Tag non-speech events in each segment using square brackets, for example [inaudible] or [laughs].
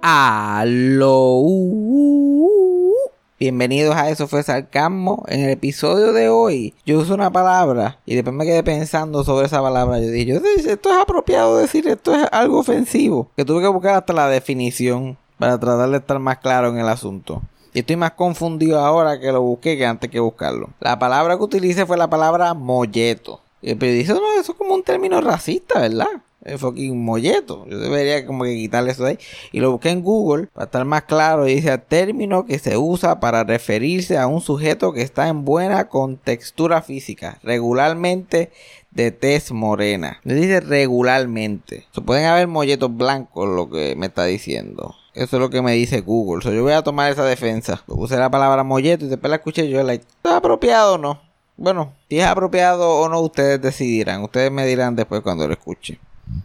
Aló. Bienvenidos a Eso fue Sarcasmo. En el episodio de hoy yo uso una palabra y después me quedé pensando sobre esa palabra. Yo dije, esto es apropiado decir, esto es algo ofensivo. Que tuve que buscar hasta la definición para tratar de estar más claro en el asunto. Y estoy más confundido ahora que lo busqué que antes que buscarlo. La palabra que utilicé fue la palabra molleto. Y el periodista, no, eso es como un término racista, ¿verdad? El fucking molleto. Yo debería como que quitarle eso de ahí. Y lo busqué en Google para estar más claro. Y dice término que se usa para referirse a un sujeto que está en buena contextura física. Regularmente de tez morena. Le dice regularmente. Se pueden haber molletos blancos, lo que me está diciendo. Eso es lo que me dice Google. So, yo voy a tomar esa defensa. Puse la palabra molleto y después la escuché yo. Like, ¿Está apropiado o no? Bueno, si es apropiado o no, ustedes decidirán. Ustedes me dirán después cuando lo escuchen.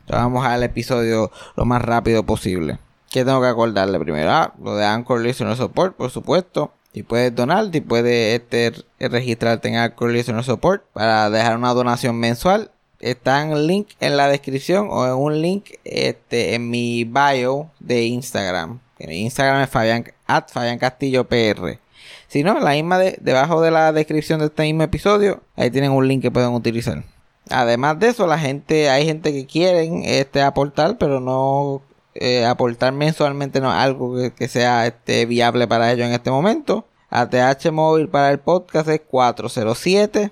vamos al episodio lo más rápido posible. ¿Qué tengo que acordarle primero? Ah, lo de Anchor Listener Support, por supuesto. Si puedes donar, si puedes este, registrarte en Anchor Listener Support para dejar una donación mensual. Está en link en la descripción o en un link este, en mi bio de Instagram. Mi Instagram es Fabián, at Fabián Castillo PR. Si no, la misma de, debajo de la descripción de este mismo episodio, ahí tienen un link que pueden utilizar. Además de eso, la gente, hay gente que quieren este aportar, pero no eh, aportar mensualmente no es algo que, sea este, viable para ellos en este momento. ATH móvil para el podcast es 407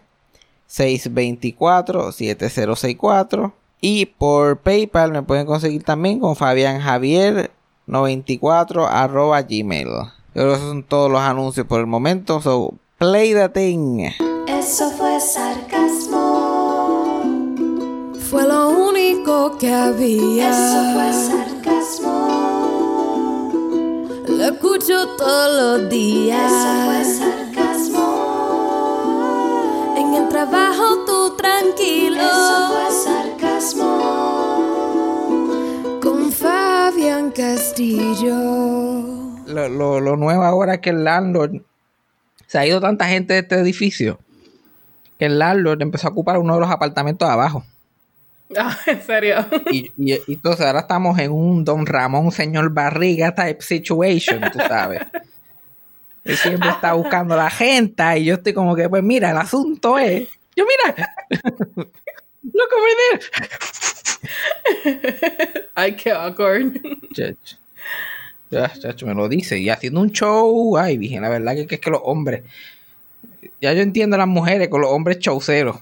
624 7064 y por PayPal me pueden conseguir también con Fabián Javier 94 arroba gmail. Yo creo que esos son todos los anuncios por el momento. So, play the thing. Eso fue sarcasmo. Fue lo único que había. Eso fue sarcasmo. Lo escucho todos los días. Eso fue sarcasmo. En el trabajo tú tranquilo. Eso fue sarcasmo. Con Fabián Castillo lo, lo, nuevo ahora es que el landlord se ha ido tanta gente de este edificio que el landlord empezó a ocupar uno de los apartamentos de abajo. Ah, [laughs] en serio. Y, entonces ahora estamos en un Don Ramón, señor Barriga type situation, tú sabes. Él siempre está buscando la gente y yo estoy como que, pues mira, el asunto es. Yo, mira. [laughs] There. Ay, qué awkward. Ya, chacho, me lo dice. Y haciendo un show, ay, dije, la verdad que, es que los hombres. Ya yo entiendo a las mujeres con los hombres showceros.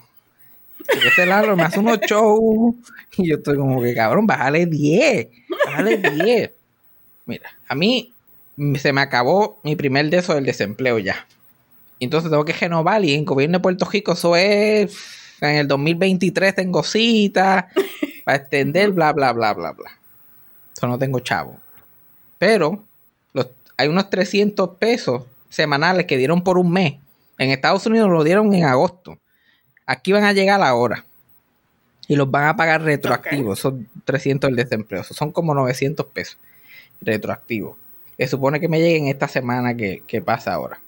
Este lado me hace unos shows. Y yo estoy como que, cabrón, bájale 10. Bájale 10. Mira, a mí se me acabó mi primer de eso del desempleo ya. Entonces tengo que renovar y en gobierno de Puerto Rico eso es. En el 2023 tengo cita para extender, bla, bla, bla, bla, bla. Eso no tengo chavo. Pero hay unos 300 pesos semanales que dieron por un mes. En Estados Unidos lo dieron en agosto. Aquí van a llegar ahora. Y los van a pagar retroactivos. Son 300 del desempleo. Son como 900 pesos retroactivos. Se supone que me lleguen esta semana que, que pasa ahora.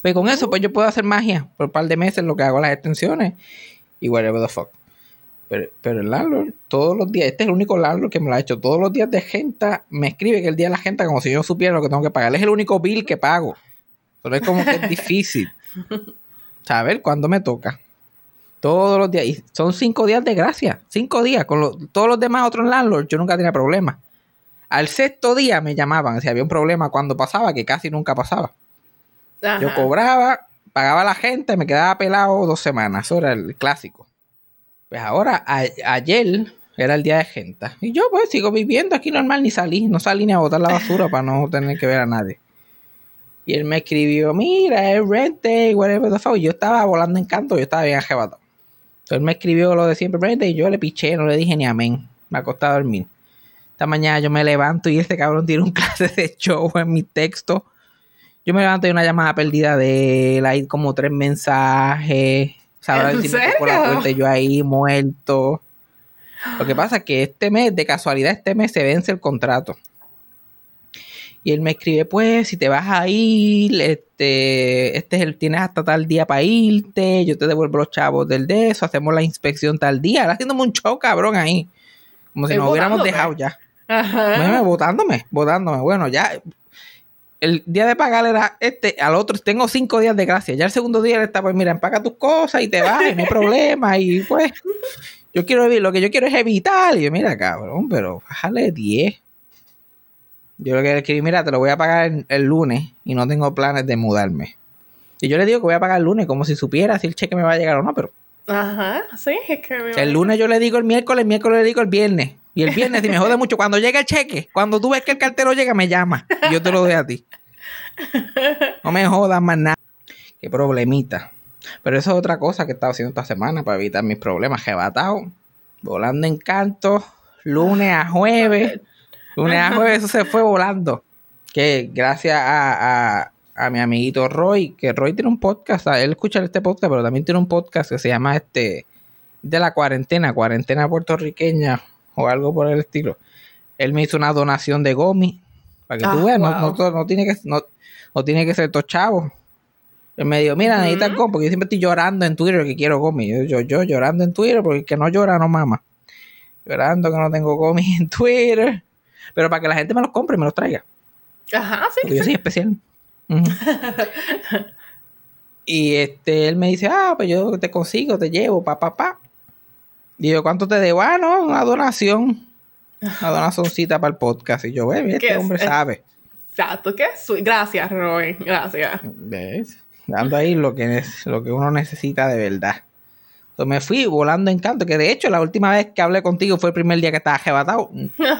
Pues con eso, pues yo puedo hacer magia por un par de meses lo que hago las extensiones y whatever the fuck. Pero, el landlord, todos los días, este es el único landlord que me lo ha hecho. Todos los días de gente me escribe que el día de la gente como si yo supiera lo que tengo que pagar. Es el único bill que pago. Pero es como que es [laughs] difícil. Saber cuándo me toca. Todos los días. Y son cinco días de gracia. Cinco días. Con todos los demás otros landlords yo nunca tenía problema. Al sexto día me llamaban si había un problema cuando pasaba, que casi nunca pasaba. Yo cobraba, pagaba a la gente, me quedaba pelado dos semanas. Eso era el clásico. Pues ahora, ayer era el día de gente. Y yo pues sigo viviendo aquí normal, ni salí, no salí ni a botar la basura para no tener que ver a nadie. Y él me escribió, mira, es rent day, whatever the fuck. Y yo estaba volando en canto, yo estaba bien ajebatado. Entonces él me escribió lo de siempre, rent day, y yo le piché, no le dije ni amén. Me acosté a dormir. Esta mañana yo me levanto y este cabrón tiene un [laughs] clase de show en mi texto. Yo me levanto y una llamada perdida de él, hay como tres mensajes Sabrá ¿En por la puerta yo ahí muerto. Lo que pasa es que este mes, de casualidad, este mes se vence el contrato. Y él me escribe, pues, si te vas a ir, este, este es el, tienes hasta tal día para irte, yo te devuelvo los chavos del de eso, hacemos la inspección tal día. Él haciéndome un show cabrón ahí. Como si nos hubiéramos dejado ya. Ajá. Mira, votándome, votándome. Bueno, ya el día de pagar era este, al otro tengo cinco días de gracia. Ya el segundo día él está, pues mira, empaca tus cosas y te vas, y no hay problema. Y pues, yo quiero lo que yo quiero es evitar. Y yo, mira, cabrón, pero bájale 10. Yo lo que escribí, mira, te lo voy a pagar el, el lunes y no tengo planes de mudarme. Y yo le digo que voy a pagar el lunes como si supiera si el cheque me va a llegar o no, pero Ajá. Sí, es que me el lunes yo le digo el miércoles, el miércoles le digo el viernes. Y el viernes, si me jode mucho, cuando llega el cheque, cuando tú ves que el cartero llega, me llama. Y yo te lo doy a ti. No me jodas más nada. Qué problemita. Pero eso es otra cosa que he estado haciendo esta semana para evitar mis problemas. Jebatao, volando en canto, lunes a jueves. Lunes a jueves, eso se fue volando. Que gracias a, a, a mi amiguito Roy, que Roy tiene un podcast, él escucha este podcast, pero también tiene un podcast que se llama este de la cuarentena, cuarentena puertorriqueña o algo por el estilo. Él me hizo una donación de gomi para que Ah, tú veas, no, wow. no tiene que no, no tiene que ser todo chavo. Él me dijo, mira, necesitas gomi, porque yo siempre estoy llorando en Twitter que quiero gomi. Yo, yo, yo llorando en Twitter porque el que no llora no mama. Llorando que no tengo gomi en Twitter. Pero para que la gente me los compre y me los traiga. Ajá, sí. Porque yo soy especial. [laughs] Y este, él me dice, ah, pues yo te consigo, te llevo, pa, pa, pa. Y yo, ¿cuánto te debo? Ah, no, una donación. Una donacioncita para el podcast. Y yo, ve, este ¿Qué es? hombre sabe. Exacto, qué. Gracias, Roy. Gracias. ¿Ves? Dando ahí lo que, es, lo que uno necesita de verdad. Entonces me fui volando en canto, que de hecho la última vez que hablé contigo fue el primer día que estaba arrebatado.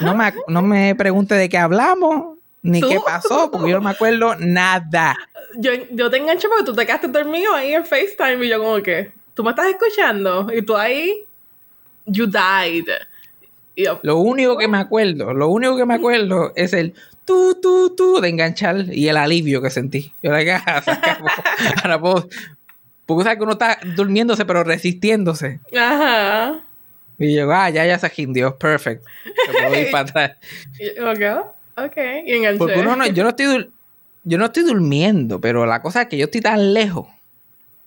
No me, no me pregunte de qué hablamos, ni ¿Tú? qué pasó, porque yo no me acuerdo nada. Yo, yo te enganché porque tú te quedaste dormido ahí en FaceTime y yo como que, ¿tú me estás escuchando? Y tú ahí, you died. Yo, Lo único que me acuerdo, lo único que me acuerdo es el tú, tú, tú de enganchar y el alivio que sentí. Yo la se acabó. Ahora puedo, porque sabes que uno está durmiéndose pero resistiéndose. ajá. Y yo, ah, ya, ya se jindió, perfect. Me puedo ir para atrás. [laughs] Yo, ok, ok. Y enganché. Porque uno no, yo no estoy yo no estoy durmiendo, pero la cosa es que yo estoy tan lejos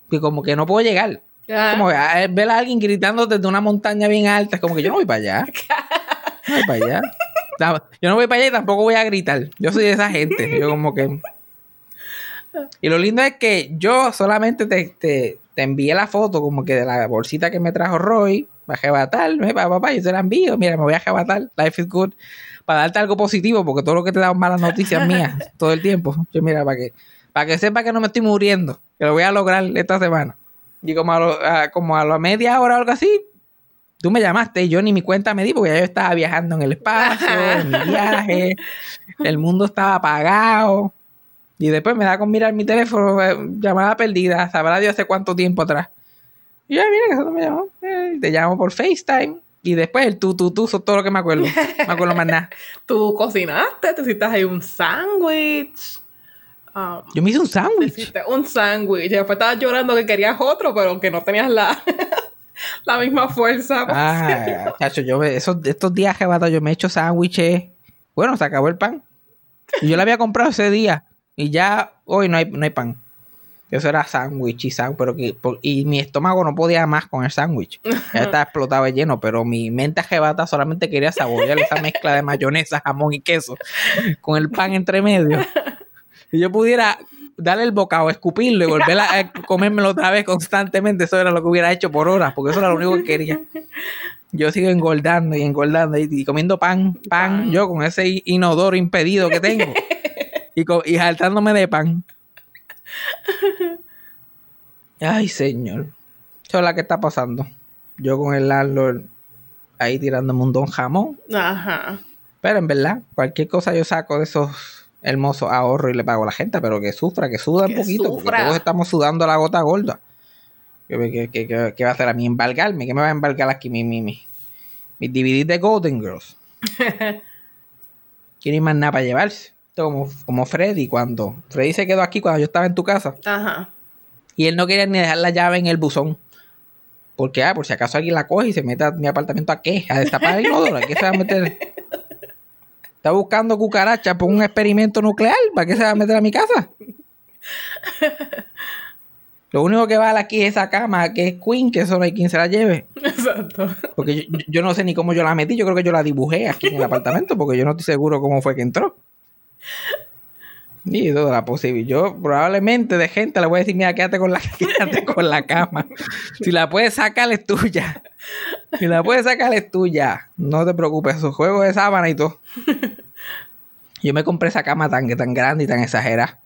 que como que no puedo llegar. Ajá. Como que, ah, ver a alguien gritando desde una montaña bien alta, es como que yo no voy para allá. [laughs] No voy para allá. Yo no voy para allá y tampoco voy a gritar. Yo soy de esa gente. Yo como que... [laughs] Y lo lindo es que yo solamente te, te, te envié la foto como que de la bolsita que me trajo Roy. Va a jebatar, me papá, papá, yo te la envío. Mira, me voy a jebatar. Life is good. Para darte algo positivo, porque todo lo que te da malas noticias mías [laughs] todo el tiempo. Yo, mira, para que, para que sepa que no me estoy muriendo. Que lo voy a lograr esta semana. Y como a, lo- a- como a la media hora o algo así, tú me llamaste y yo ni mi cuenta me di porque ya yo estaba viajando en el espacio, en mi [laughs] viaje, el mundo estaba apagado. Y después me da con mirar mi teléfono, eh, llamada perdida, sabrá Dios hace cuánto tiempo atrás. Y yo, "Ah, mira, que eso no me llamó. Eh, te llamo por FaceTime. Y después el tú, tú, tú, eso es todo lo que me acuerdo. Me acuerdo más nada. [laughs] Tú cocinaste, te hiciste ahí un sándwich. Um, Yo me hice un sándwich. un sándwich. Y después estabas llorando que querías otro, pero que no tenías la, [laughs] la misma fuerza. Ah, chacho, yo esos, estos días que yo me he hecho sándwiches. Bueno, se acabó el pan. Y yo lo había comprado ese día. Y ya hoy no hay, no hay pan. Eso era sándwich y sándwich, pero que, por- y mi estómago no podía más con el sándwich. Ya estaba explotado lleno, pero mi mente jebata solamente quería saborear esa mezcla de mayonesa, jamón y queso con el pan entre medio. Si yo pudiera darle el bocado, escupirlo y volver a comérmelo otra vez constantemente, eso era lo que hubiera hecho por horas, porque eso era lo único que quería. Yo sigo engordando y engordando y, y comiendo pan, pan, Pan. yo con ese inodoro impedido que tengo y, y saltándome de pan. Ay, señor. Eso es la que está pasando. Yo con el landlord ahí tirándome un don jamón. Ajá. Pero en verdad, cualquier cosa yo saco de esos hermosos ahorros y le pago a la gente, pero que sufra, que suda un poquito, porque todos estamos sudando la gota gorda. ¿Qué, qué, qué- qué- qué va a hacer a mí? ¿Embargarme? ¿Qué me va a embargar aquí mi, mi, mi, mi DVD de Golden Girls? [laughs] Quiero ir más nada para llevarse. Como, como Freddy, cuando Freddy se quedó aquí cuando yo estaba en tu casa Ajá. y él no quería ni dejar la llave en el buzón. Porque, ah, por si acaso alguien la coge y se mete a mi apartamento a qué? A [laughs] destapar el inodoro. ¿A qué se va a meter? Está buscando cucarachas por un experimento nuclear. ¿Para qué se va a meter a mi casa? Lo único que vale aquí es esa cama, que es Queen, que eso no hay quien se la lleve. Exacto. Porque yo, yo no sé ni cómo yo la metí, yo creo que yo la dibujé aquí en el apartamento, porque yo no estoy seguro cómo fue que entró. Y toda la posible. Yo probablemente de gente le voy a decir, mira, quédate con la, [laughs] quédate con la cama. Si la puedes sacar es tuya. Si la puedes sacar es tuya. No te preocupes, esos juegos de sábana y todo. [laughs] Yo me compré esa cama tan, tan grande y tan exagerada.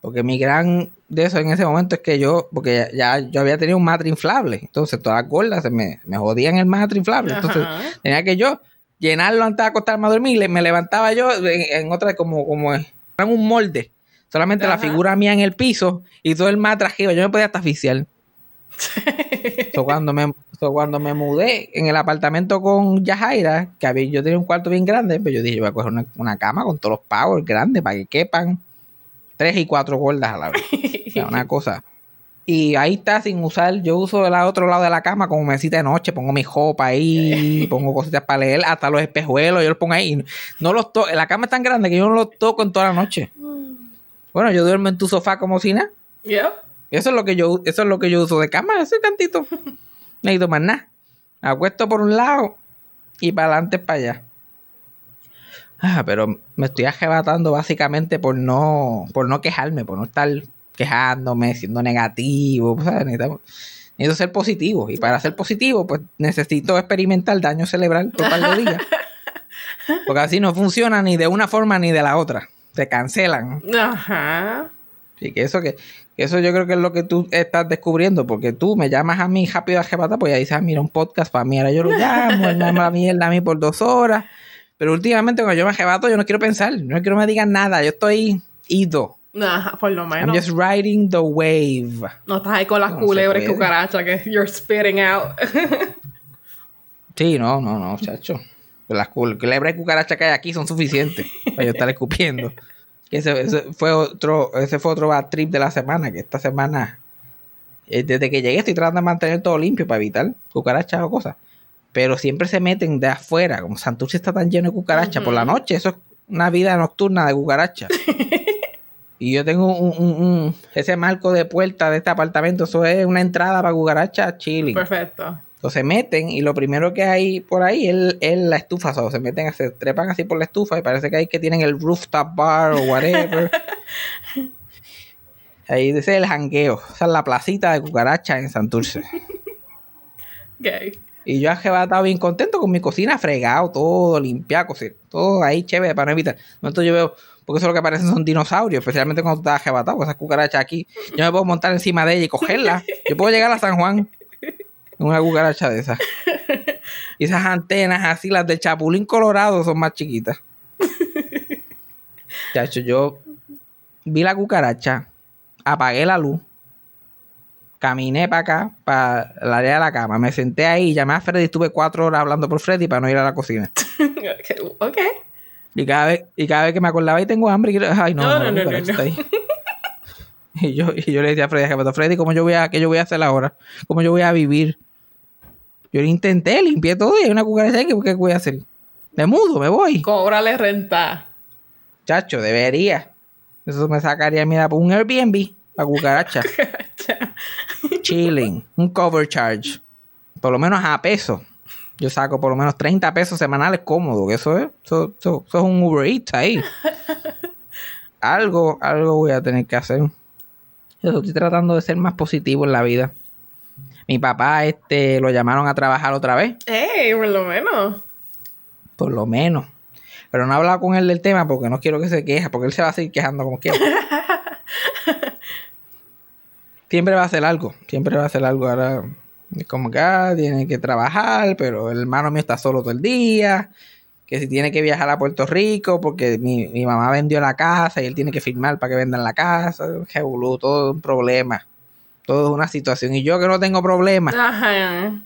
Porque mi gran de eso en ese momento es que yo, porque ya, ya yo había tenido un matre inflable. Entonces todas las gordas se me, me jodían el matre inflable. Entonces Ajá. tenía que yo llenarlo antes de acostarme a dormir. Me levantaba yo en, en otra como, como en un molde. Solamente la figura mía en el piso y todo el matre arriba. Yo me podía hasta asfixiar. [laughs] So, cuando, me, so, cuando me mudé en el apartamento con Yajaira, que había, yo tenía un cuarto bien grande, pues yo dije, yo voy a coger una, una cama con todos los powers grandes para que quepan tres y cuatro gordas a la vez. O sea, una cosa. Y ahí está sin usar, yo uso el otro lado de la cama como mesita de noche, pongo mi jopa ahí, pongo cositas para leer, hasta los espejuelos, yo los pongo ahí. No los toco, la cama es tan grande que yo no los toco en toda la noche. Bueno, yo duermo en tu sofá como si nada. Eso es lo que yo, eso es lo que yo uso de cama, ese cantito. [laughs] No necesito más nada. Me acuesto por un lado y para adelante para allá. Ah, pero me estoy arrebatando básicamente por no, por no quejarme, por no estar quejándome, siendo negativo. Necesito, necesito ser positivo. Y para ser positivo, pues necesito experimentar daño cerebral por par de días. [laughs] Porque así no funciona ni de una forma ni de la otra. Se cancelan. Ajá. Sí, que eso que, que eso yo creo que es lo que tú estás descubriendo, porque tú me llamas a mí rápido a jebata, pues ya dices, ah, mira, un podcast para mí, ahora yo lo llamo, él me llama la mierda a mí por dos horas. Pero últimamente cuando yo me jebato, yo no quiero pensar, no quiero que me digan nada, yo estoy ido. Ajá, por lo I'm menos. just riding the wave. No estás ahí con las No culebras y cucarachas que you're spitting out. Sí, no, no, no, chacho. Las cul- culebras y cucarachas que hay aquí son suficientes para yo estar escupiendo. [laughs] Que ese, ese fue otro, ese fue otro bad trip de la semana, que esta semana, eh, desde que llegué estoy tratando de mantener todo limpio para evitar cucarachas o cosas. Pero siempre se meten de afuera, como Santurce está tan lleno de cucarachas por la noche, eso es una vida nocturna de cucarachas. [laughs] y yo tengo un, un- un- ese marco de puerta de este apartamento, eso es una entrada para cucarachas chilling. Perfecto. Entonces se meten y lo primero que hay por ahí es, es la estufa. O sea, se meten, se trepan así por la estufa y parece que hay que tienen el rooftop bar o whatever. [laughs] ahí es el jangueo. Esa es la placita de cucarachas en Santurce. Gay. Y yo estado bien contento con mi cocina fregado, todo limpiado, todo ahí chévere para no evitar. Entonces yo veo, porque eso lo que aparecen son dinosaurios, especialmente cuando tú estás arrebatado con esas cucarachas aquí. Yo me puedo montar encima de ella y cogerla. Yo puedo llegar a San Juan una cucaracha de esas. [laughs] Y esas antenas así, las del Chapulín Colorado, son más chiquitas. [laughs] Chacho, yo vi la cucaracha, apagué la luz, caminé para acá, para el área de la cama, me senté ahí, llamé a Freddy, estuve cuatro horas hablando por Freddy para no ir a la cocina. [laughs] Ok. Y cada vez, y cada vez que me acordaba y tengo hambre, y quiero- ay no, No, no, no, no, no. Y yo, y yo le decía a Freddy, Freddy, ¿cómo yo voy a, qué yo voy a hacer ahora? ¿Cómo yo voy a vivir? Yo lo intenté, limpié todo y hay una cucaracha ahí, ¿qué, voy a hacer? Me mudo, me voy. Cóbrale renta. Chacho, debería. Eso me sacaría, mira, por un Airbnb para [laughs] cucaracha. Chilling. Un cover charge. Por lo menos a peso. Yo saco por lo menos 30 pesos semanales cómodo. Que eso es, eso, eso- eso es un Uber Eats ahí. [laughs] algo, algo voy a tener que hacer. Yo estoy tratando de ser más positivo en la vida. Mi papá, este, lo llamaron a trabajar otra vez. Ey, por lo menos. Por lo menos. Pero no he hablado con él del tema porque no quiero que se queje, porque él se va a seguir quejando como quiera. [laughs] siempre va a hacer algo, siempre va a hacer algo. Ahora, como que ah, tiene que trabajar, pero el hermano mío está solo todo el día. Que si tiene que viajar a Puerto Rico porque mi, mi mamá vendió la casa y él tiene que firmar para que vendan la casa. Que boludo, todo un problema. Todo es una situación. Y yo que no tengo problemas. Ajá.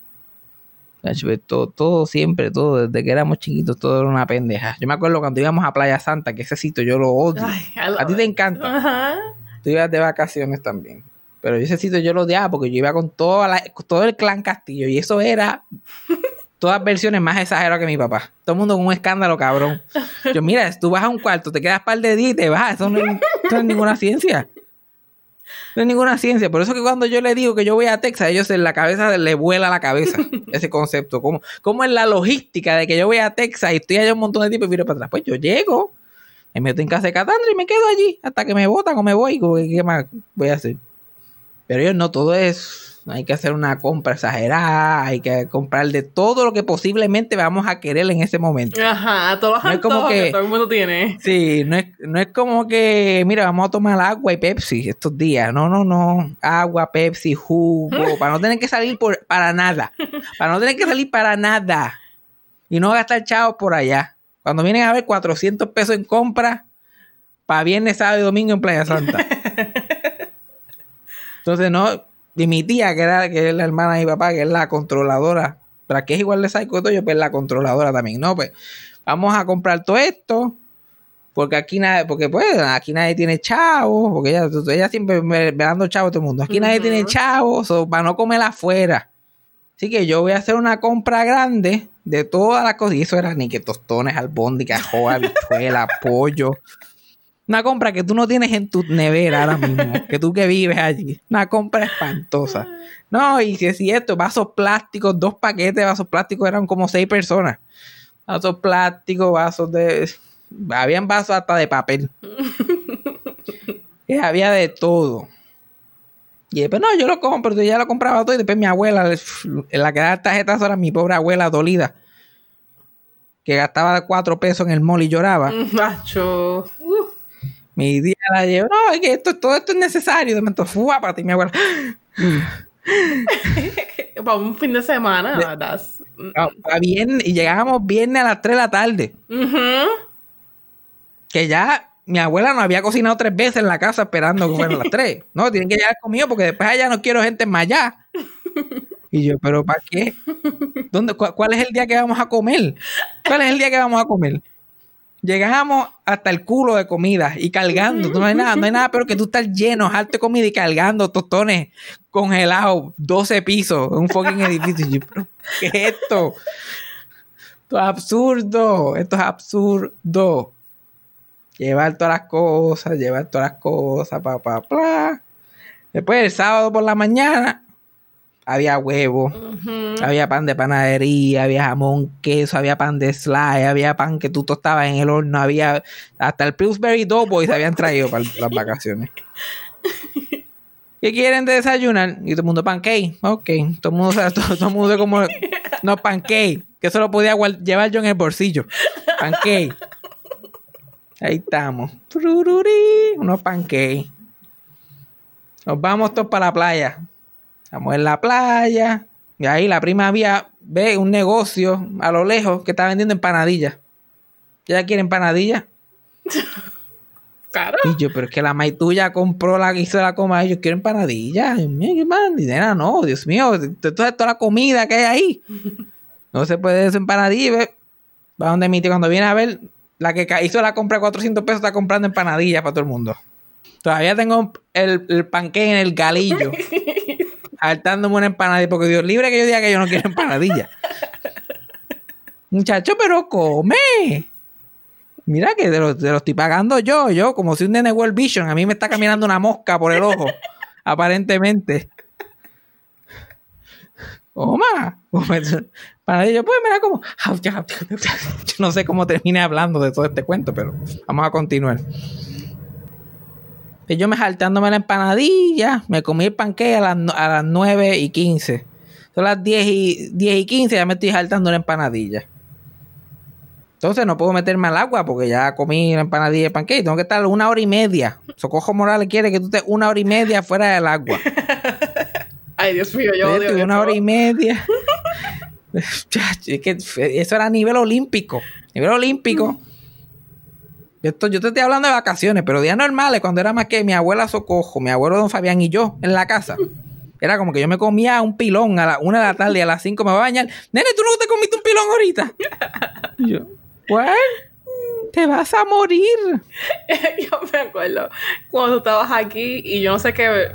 Todo, todo siempre, todo, desde que éramos chiquitos, todo era una pendeja. Yo me acuerdo cuando íbamos a Playa Santa, que ese sitio yo lo odio. Ay, a ti te encanta. Ajá. Tú ibas de vacaciones también. Pero ese sitio yo lo odiaba porque yo iba con toda la- todo el clan Castillo y eso era [laughs] todas versiones más exageradas que mi papá. Todo el mundo con un escándalo, cabrón. Yo, mira, tú vas a un cuarto, te quedas par de días y te vas. Eso no es, eso no es ninguna ciencia. No es ninguna ciencia. Por eso que cuando yo le digo que yo voy a Texas, ellos en la cabeza le vuela la cabeza [laughs] ese concepto. ¿Cómo, cómo es la logística de que yo voy a Texas y estoy allá un montón de tiempo y miro para atrás? Pues yo llego, me meto en casa de Catandra y me quedo allí hasta que me votan o me voy. ¿Qué más voy a hacer? Pero ellos no, todo es hay que hacer una compra exagerada, hay que comprar de todo lo que posiblemente vamos a querer en ese momento. Ajá, todos los no es como que, todo el mundo tiene. Sí, no es, no es como que, mira, vamos a tomar agua y Pepsi estos días. No, no, no. Agua, Pepsi, jugo, [laughs] para no tener que salir por, para nada. Para no tener que salir para nada. Y no gastar chavos por allá. Cuando vienen a ver 400 pesos en compra para viernes, sábado y domingo en Playa Santa. [laughs] Entonces, no, y mi tía, que era que es la hermana de mi papá, que es la controladora, para que es igual de psycho yo, pues la controladora también, ¿no? Pues vamos a comprar todo esto, porque aquí nadie, porque pues aquí nadie tiene chavos, porque ella, ella siempre me, dando chavos a todo el mundo. Aquí nadie tiene chavos, para no comer afuera. Así que yo voy a hacer una compra grande de todas las cosas. Y eso era ni que tostones, albóndigas, joa, bichuela, [laughs] pollo. Una compra que tú no tienes en tu nevera ahora mismo, que tú que vives allí. Una compra espantosa. No, y si es cierto, vasos plásticos, dos paquetes de vasos plásticos eran como seis personas. Vasos plásticos, vasos de... Habían vasos hasta de papel. [laughs] había de todo. Y después, no, yo lo compro, yo ya lo compraba todo. Y después mi abuela, en la que da tarjetas era mi pobre abuela dolida. Que gastaba cuatro pesos en el mall y lloraba. Macho. Mi día la llevo, no, es que esto, todo esto es necesario. De momento, fue para ti, mi abuela. [laughs] para un fin de semana, ¿verdad? bien, y llegábamos viernes a las 3 de la tarde. Que ya mi abuela nos había cocinado tres veces en la casa esperando que fueran las 3. No, tienen que llegar conmigo porque después allá no quiero gente más allá. Y yo, ¿pero para qué? ¿Dónde, ¿Cuál es el día que vamos a comer? ¿Cuál es el día que vamos a comer? Llegamos hasta el culo de comida y cargando. No hay nada, no hay nada pero que tú estás lleno, harto de comida y cargando tostones congelados, 12 pisos, un fucking edificio. ¿Qué es esto? Esto es absurdo. Esto es absurdo. Llevar todas las cosas, llevar todas las cosas, pa, pa, pa. Después el sábado por la mañana, había huevo, había pan de panadería, había jamón, queso, había pan de slide, había pan que tú tostabas en el horno, había hasta el Pillsbury Doughboy se habían traído para las vacaciones. [laughs] ¿Qué quieren de desayunar? Y todo el mundo pancake. Ok. Todo el mundo, todo, todo el mundo como. No, pancake. Que eso lo podía llevar yo en el bolsillo. Pancake. Ahí estamos. Unos pancake. Nos vamos todos para la playa. Estamos en la playa. Y ahí la prima había, ve un negocio a lo lejos que está vendiendo empanadillas. ¿Ella quiere empanadillas? [laughs] Claro. Y yo, pero es que la maíz tuya compró la que hizo la coma. Y yo quiero empanadillas. Dios mío, qué. No, Dios mío, toda, toda la comida que hay ahí. [laughs] No se puede hacer empanadillas. Va donde mi tío cuando viene a ver, la que hizo la compra de 400 pesos está comprando empanadillas para todo el mundo. Todavía tengo el, el panque en el galillo. [laughs] hartándome una empanadilla, porque Dios libre que yo diga que yo no quiero empanadilla. Muchacho, pero come. Mira que te lo, estoy pagando yo, yo, como si un nene World Vision. A mí me está caminando una mosca por el ojo, [laughs] aparentemente. Oma, empanadilla, pues mira como. [laughs] Yo no sé cómo terminé hablando de todo este cuento, pero vamos a continuar. Pues yo me saltándome la empanadilla, me comí el panque a las, a las 9 y 15. Son las 10 y, 10 y 15, ya me estoy saltando la empanadilla. Entonces no puedo meterme al agua porque ya comí la empanadilla y el panque. Tengo que estar una hora y media. Socojo Morales quiere que tú estés una hora y media fuera del agua. [laughs] Ay, Dios mío, yo odio Una hora y media. [laughs] es que eso era a nivel olímpico. Nivel olímpico. [laughs] Esto, yo te estoy hablando de vacaciones, pero días normales, cuando era más que mi abuela Socojo, mi abuelo Don Fabián y yo en la casa. Era como que yo me comía un pilón a la una de la tarde y a las cinco me voy a bañar. Nene, ¿tú no te comiste un pilón ahorita? yo, ¿cuál? Te vas a morir. [laughs] yo me acuerdo cuando estabas aquí y yo no sé qué.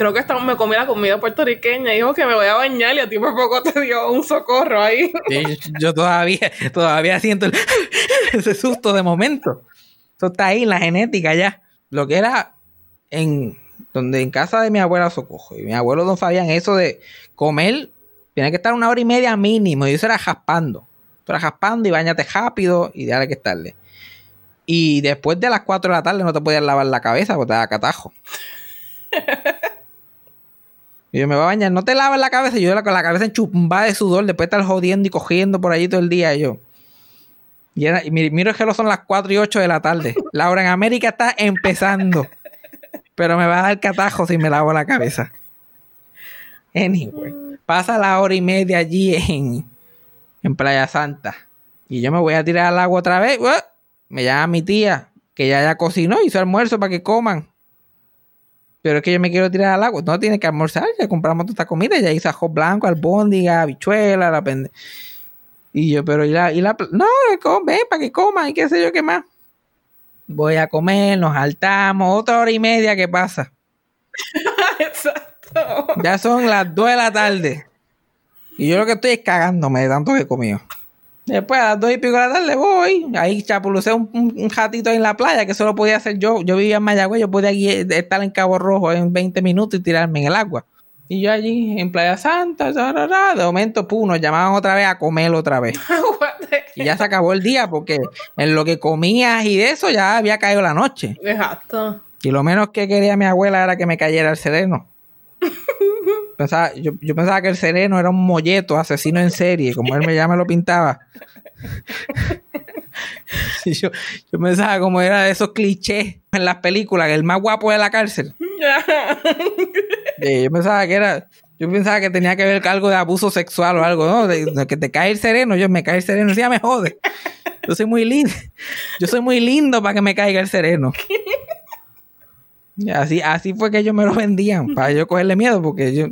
Creo que me comí la comida puertorriqueña y dijo que me voy a bañar y a ti por poco te dio un socorro ahí. yo, todavía, todavía siento [laughs] ese susto de momento. Eso está ahí en la genética ya. Lo que era en donde en casa de mi abuela Socojo y mi abuelo don Fabián, eso de comer, tiene que estar una hora y media mínimo, y eso era jaspando. Tú eras jaspando y bañate rápido y dale que estarle. Y después de las 4 de la tarde no te podías lavar la cabeza porque te da catajo. [laughs] y yo me voy a bañar, no te lavas la cabeza. Y yo con la cabeza enchumbada de sudor, después de estar jodiendo y cogiendo por allí todo el día. Y yo. Y, era, y mi- miro que lo son las 4 y 8 de la tarde. La hora en América está empezando. Pero me va a dar catajo si me lavo la cabeza. Anyway. Pasa la hora y media allí en, en Playa Santa. Y yo me voy a tirar al agua otra vez. Me llama mi tía, que ya ya cocinó, hizo almuerzo para que coman. Pero es que yo me quiero tirar al agua. No tiene que almorzar, ya compramos toda esta comida. Ya hizo ajo blanco, albóndiga, habichuela, la pende... Y yo, pero y la, y la no, ven para que coman y qué sé yo qué más. Voy a comer, nos saltamos, otra hora y media que pasa. [laughs] Exacto. Ya son las 2 de la tarde. Y yo lo que estoy es cagándome de tanto que he comido. Después a las 2 y pico de la tarde voy. Ahí chapulucé un, un, un ratito ahí en la playa, que eso lo podía hacer yo. Yo vivía en Mayagüez, yo podía gui- estar en Cabo Rojo en 20 minutos y tirarme en el agua. Y yo allí en Playa Santa, de momento, pum, nos llamaban otra vez a comer otra vez. [laughs] Y ya se acabó el día porque en lo que comías y de eso ya había caído la noche. Exacto. Y lo menos que quería mi abuela era que me cayera el sereno. Pensaba- yo, yo pensaba que el sereno era un molleto, asesino en serie, como él me me lo pintaba. [laughs] Yo, yo pensaba como era de esos clichés en las películas, que el más guapo de la cárcel. Eh, yo pensaba que era, yo pensaba que tenía que ver algo de abuso sexual o algo, ¿no? De, que te cae el sereno, yo me cae el sereno, ya me jode. Yo soy muy lindo. Yo soy muy lindo para que me caiga el sereno. Así, así fue que ellos me lo vendían, para yo cogerle miedo, porque yo.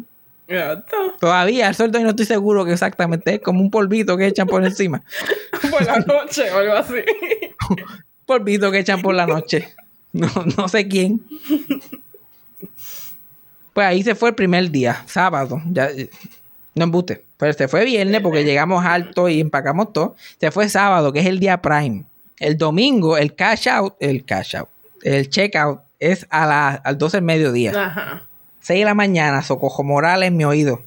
Todavía al sueldo y no estoy seguro que exactamente es como un polvito que echan por encima. [laughs] Por la noche o algo así. [laughs] polvito que echan por la noche. No, no sé quién. Pues ahí se fue el primer día, sábado. Ya, eh, no embuste. Pero se fue viernes porque llegamos alto y empacamos todo. Se fue sábado, que es el día prime. El domingo, el cash out, el cash out, el check out es a las al 12 del mediodía. Ajá. 6 de la mañana, Socojo Morales en mi oído.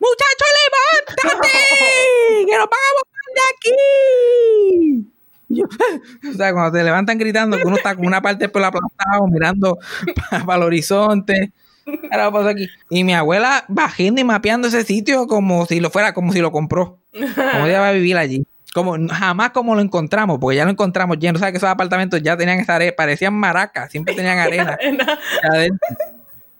¡Muchacho, levántate! [laughs] ¡Que nos vamos de aquí! Y yo, [laughs] o sea, cuando te levantan gritando que uno está con una parte por aplastado, mirando [laughs] para el horizonte. Ahora pasó aquí. Y mi abuela bajando y mapeando ese sitio como si lo fuera, como si lo compró. Como ella va a vivir allí. Como, jamás como lo encontramos, porque ya lo encontramos lleno. O sea, que esos apartamentos ya tenían esa arena, parecían maracas, siempre tenían arena.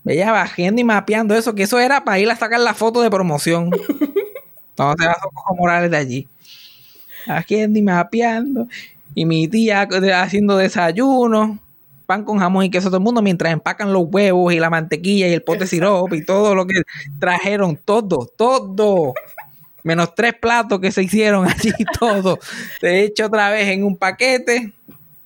Ella bajando y mapeando eso, que eso era para ir a sacar la foto de promoción. [laughs] Cuando se va Socorro Morales de allí. Bajando y mapeando. Y mi tía haciendo desayuno. Pan con jamón y queso todo el mundo mientras empacan los huevos y la mantequilla y el pote de sirope y todo lo que trajeron. Todo, todo. Menos tres platos que se hicieron allí, [laughs] todo. Se echa otra vez en un paquete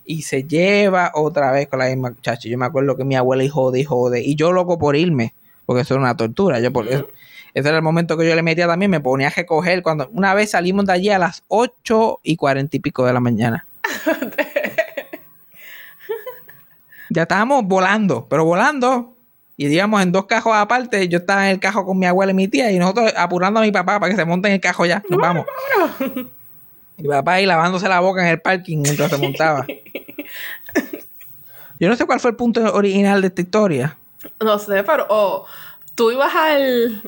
y se lleva otra vez con la misma muchacha. Yo me acuerdo que mi abuela y jode y jode. Y yo loco por irme, porque eso era una tortura. Yo por eso, ese era el momento que yo le metía también, me ponía a recoger. Cuando una vez salimos de allí a las 8 y 40 y pico de la mañana. [laughs] ya estábamos volando, pero volando. Y digamos en dos cajos aparte, yo estaba en el cajo con mi abuela y mi tía, y nosotros apurando a mi papá para que se monte en el cajo ya. Nos vamos. Mi papá ahí lavándose la boca en el parking mientras se montaba. [laughs] Yo no sé cuál fue el punto original de esta historia. No sé, pero oh, ¿tú ibas al,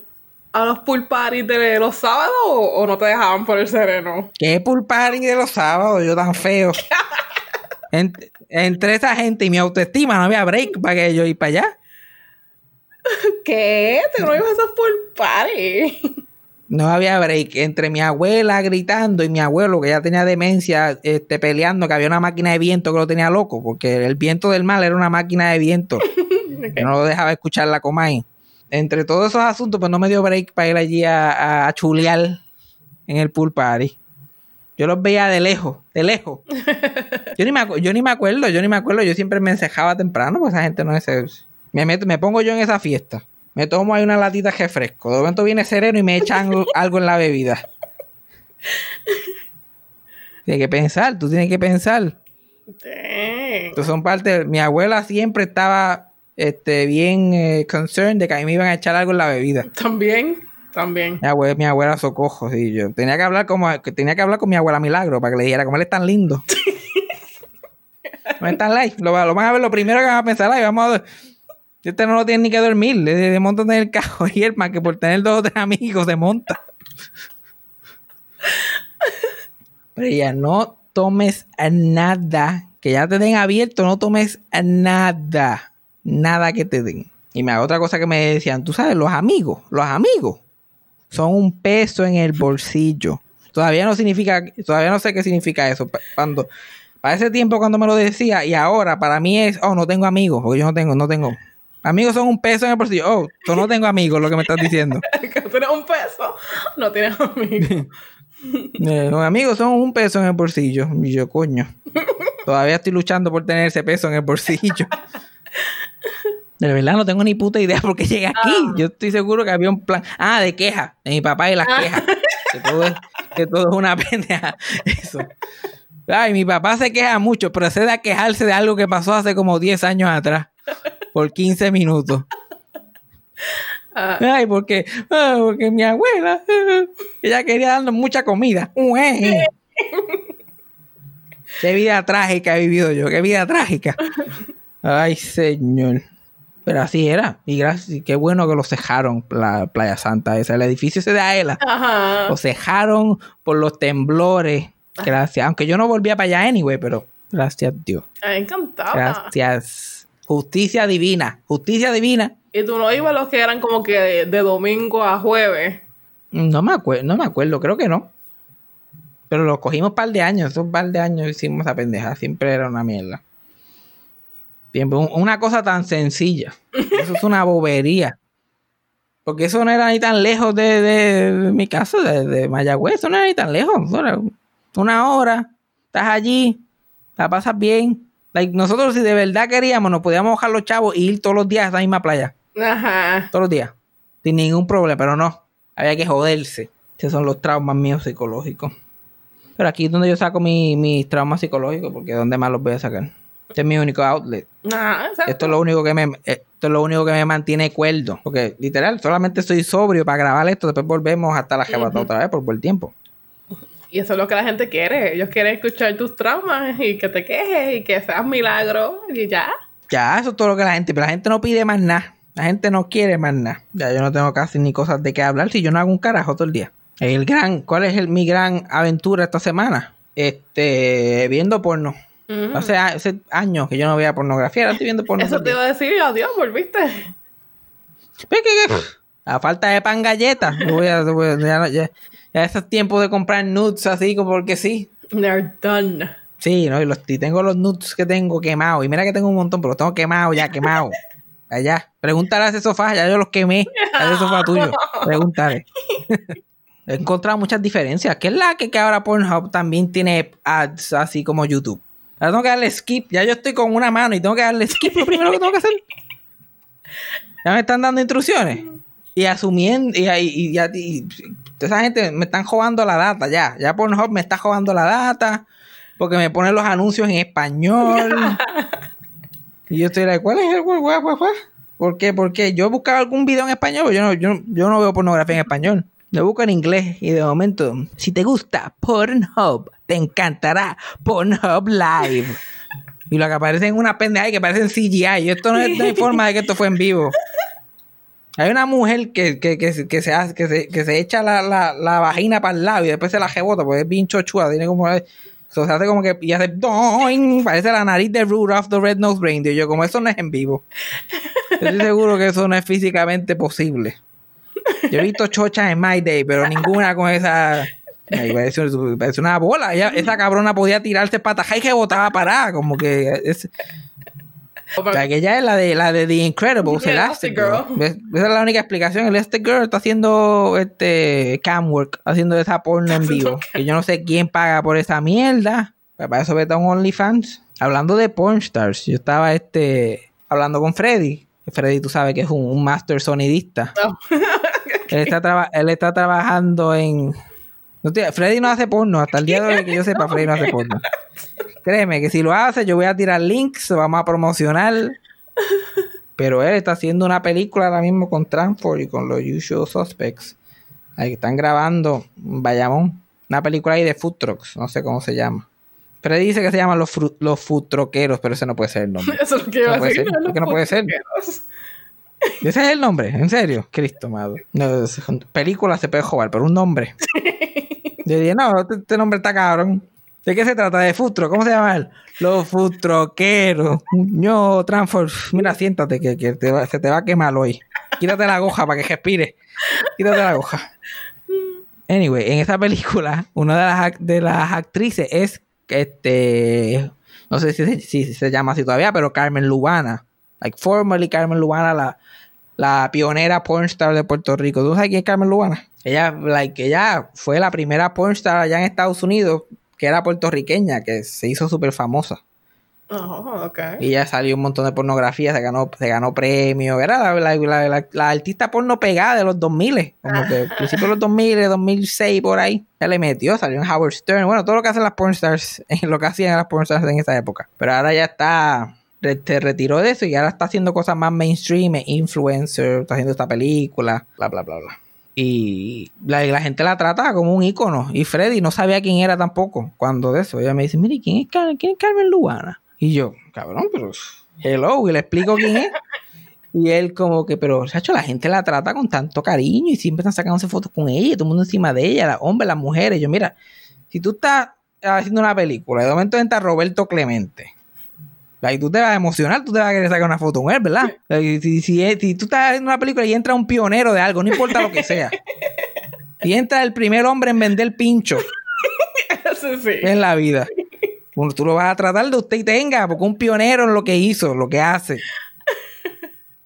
a los pool parties de los sábados o, o no te dejaban por el sereno? ¿Qué pool party de los sábados? Yo tan feo. [laughs] Ent- entre esa gente y mi autoestima no había break para que yo ir para allá. ¿Qué? ¿Tú no ibas a esos pool parties? No había break. Entre mi abuela gritando y mi abuelo, que ya tenía demencia, este, peleando, que había una máquina de viento que lo tenía loco, porque el viento del mal era una máquina de viento. [laughs] que no lo dejaba escuchar la Comay. Entre todos esos asuntos, pues no me dio break para ir allí a, chulear en el pool party. Yo los veía de lejos, de lejos. [laughs] Yo ni, me yo ni me acuerdo, yo ni me acuerdo. Yo siempre me encejaba temprano, pues esa gente no es... Me, meto- me pongo yo en esa fiesta. Me tomo ahí una latita de refresco. De momento viene sereno y me echan [laughs] algo en la bebida. Tienes que pensar, tú tienes que pensar. Entonces son parte. Mi abuela siempre estaba este, bien eh, concerned de que a mí me iban a echar algo en la bebida. También, también. Mi abuela, mi abuela socojo, sí, yo tenía que hablar como tenía que hablar con mi abuela Milagro para que le dijera cómo él es tan lindo. [laughs] no es tan light, lo, lo van a ver lo primero que van a pensar, ay, vamos a ver. Este no lo tiene ni que dormir, le, le montan en el carro y el más que por tener dos o tres amigos se monta. Pero ya no tomes nada, que ya te den abierto, no tomes nada, nada que te den. Y me otra cosa que me decían, tú sabes, los amigos, los amigos son un peso en el bolsillo. Todavía no significa, todavía no sé qué significa eso. Cuando, para ese tiempo cuando me lo decía, y ahora para mí es, oh, no tengo amigos, porque yo no tengo, no tengo. Amigos son un peso en el bolsillo. Oh, tú no tengo amigos, lo que me estás diciendo. [laughs] que no tienes un peso, no tienes amigos. [laughs] Eh, los amigos son un peso en el bolsillo. Y yo, coño. Todavía estoy luchando por tener ese peso en el bolsillo. De verdad no tengo ni puta idea por qué llegué aquí. Yo estoy seguro que había un plan. Ah, de quejas. De mi papá y las quejas. Que todo es, que todo es una [laughs] pendeja. Eso. Ay, mi papá se queja mucho, procede a quejarse de algo que pasó hace como 10 años atrás. Por 15 minutos. Ah, Ay, porque, ah, porque mi abuela, ah, [laughs] ella quería darnos mucha comida. Ue. [laughs] Qué vida trágica he vivido yo, qué vida trágica. Ay, señor. Pero así era. Y gracias, qué bueno que lo cejaron, la Playa Santa esa. El edificio ese de Aela. Ajá. Lo cejaron por los temblores. Gracias. Aunque yo no volvía para allá anyway, pero gracias Dios. Me encantaba. Gracias. Justicia divina. Justicia divina. Y tú no ibas los que eran como que de, de domingo a jueves. No me acuerdo, no me acuerdo, creo que no. Pero lo cogimos un par de años, esos par de años hicimos esa pendeja, siempre era una mierda. Siempre un- una cosa tan sencilla. Eso es una [laughs] bobería. Porque eso no era ni tan lejos de, de- de mi casa, de, de Mayagüez, eso no era ni tan lejos. una hora, estás allí, la pasas bien. Like, nosotros si de verdad queríamos, nos podíamos bajar los chavos y ir todos los días a esa misma playa Ajá. todos los días, sin ningún problema, pero no, había que joderse. Esos son los traumas míos psicológicos. Pero aquí es donde yo saco mi- mis traumas psicológicos, porque ¿dónde más los voy a sacar? Este es mi único outlet. Ajá, exacto. Esto es lo único que me, esto es lo único que me mantiene cuerdo. Porque literal, solamente estoy sobrio para grabar esto, después volvemos hasta la jebata Ujú. otra vez por buen tiempo. Y eso es lo que la gente quiere. Ellos quieren escuchar tus traumas y que te quejes y que seas milagro y ya. Ya, eso es todo lo que la gente, pero la gente no pide más nada. La gente no quiere más nada. Ya yo no tengo casi ni cosas de qué hablar si yo no hago un carajo todo el día. El gran, ¿cuál es el, mi gran aventura esta semana? Este, viendo porno. Hace, hace años que yo no veía pornografía, ahora estoy viendo porno. Eso te iba a decir, adiós, volviste. ¿Ves que- que- A falta de pan galletas. [laughs] yo voy a- voy a- ya, ya, ya esos tiempos de comprar nudes así como porque sí. They're done. Sí, no, y, los, y tengo los nudes que tengo quemados. Y mira que tengo un montón, pero los tengo quemados ya, quemados. Allá. Pregúntale a ese sofá, ya yo los quemé. A ese sofá tuyo. [laughs] Pregúntale. He encontrado muchas diferencias. ¿Qué es la que, que ahora Pornhub también tiene ads así como YouTube? Ahora tengo que darle skip. Ya yo estoy con una mano y tengo que darle skip. Lo primero que tengo que hacer. Ya me están dando instrucciones. Y asumiendo. Y, y, y, ya- y- esa gente me están jugando la data ya. Ya Pornhub me está jugando la data. Porque me ponen los anuncios en español. [laughs] y yo estoy like, ¿cuál es el guay? ¿Por qué? Porque yo he buscado algún video en español. pero Yo no, yo, no- yo no veo pornografía en español. Lo busco en inglés y de momento, si te gusta Pornhub, te encantará Pornhub Live. Y lo que aparece en una pendeja y que parece en CGI. Y esto no, es, no hay forma de que esto fue en vivo. Hay una mujer que, que, que, se- hace, que, se, que se echa la, la, la vagina para el lado y después se la rebota porque es bien chochua. Tiene como. So, se hace como que. Y hace. doing, Parece la nariz de Rudolph the Red-Nosed Reindeer. Yo, como eso no es en vivo. Estoy seguro que eso no es físicamente posible. Yo he visto chochas en My Day, pero ninguna con esa. Parece, una bola. Ella- esa cabrona podía tirarse pataja y que botaba parada. Como que. es- o sea, que ella es la de la de The Incredibles, Yeah, Elastic Girl. ¿Ves? Esa es la única explicación. Elastic Girl está haciendo este cam work, haciendo esa porno en vivo. Que yo no sé quién paga por esa mierda. Pero para eso vete a un OnlyFans. Hablando de pornstars, yo estaba este hablando con Freddy. Freddy, tú sabes que es un, un master sonidista. [laughs] No. Él está, él está trabajando en. No te- Freddy no hace porno. Hasta el día de hoy que yo sepa, Freddy no hace porno. [laughs] Créeme que si lo hace, yo voy a tirar links, vamos a promocionar. Pero él está haciendo una película ahora mismo con Transform y con los Usual Suspects. Ahí están grabando Bayamón. Una película ahí de food trucks, no sé cómo se llama. Pero él dice que se llaman los, los food truckeros, pero ese no puede ser el nombre. [laughs] Eso es lo que iba No a decir. ser, ¿no? ¿por qué no puede ser? Ese es el nombre, en serio. Cristo, madre. No, película se puede jugar, pero un nombre. [laughs] Yo dije, no, este, este nombre está cabrón. ¿De qué se trata? ¿De futro? ¿Cómo se llama él? Los futroqueros. No, Transform. Mira, siéntate, que, que te va- se te va a quemar hoy. Quítate la goja para que respire. Quítate la goja. Anyway, en esa película, una de las, de las actrices es, este, no sé si, se- si se llama así todavía, pero Carmen Lubana. Like, formerly Carmen Lubana, la, la pionera pornstar de Puerto Rico. ¿Tú sabes quién es Carmen Lubana? Ella, like, ella fue la primera pornstar allá en Estados Unidos que era puertorriqueña, que se hizo súper famosa. Oh, ok. Y ella salió un montón de pornografía, se ganó, se ganó premios. Era la, la- la- la- artista porno pegada de los 2000, como que [laughs] al principio de los 2000, 2006, por ahí. Ella le metió, salió en Howard Stern. Bueno, todo lo que hacen las pornstars, [laughs] lo que hacían las pornstars en esa época. Pero ahora ya está, se retiró de eso y ahora está haciendo cosas más mainstream, es influencer, está haciendo esta película, bla, bla, bla, bla. Y la, gente la trata como un ícono. Y Freddy no sabía quién era tampoco cuando de eso. Ella me dice, mire, ¿quién es, Car- quién es Carmen Lubana? Y yo, cabrón, pero hello, y le explico quién es. [laughs] Y él como que, pero, chacho, la gente la trata con tanto cariño y siempre están sacándose fotos con ella, todo el mundo encima de ella, los hombres, las mujeres. Yo, mira, si tú estás haciendo una película de momento entra Roberto Clemente, y tú te vas a emocionar, tú te vas a querer sacar una foto con él, ¿verdad? Y Si, si, si tú estás haciendo una película y entra un pionero de algo, no importa lo que sea. [laughs] Y entra el primer hombre en vender pincho [laughs] sí. en la vida. Bueno, tú lo vas a tratar de usted y tenga, porque un pionero en lo que hizo, lo que hace.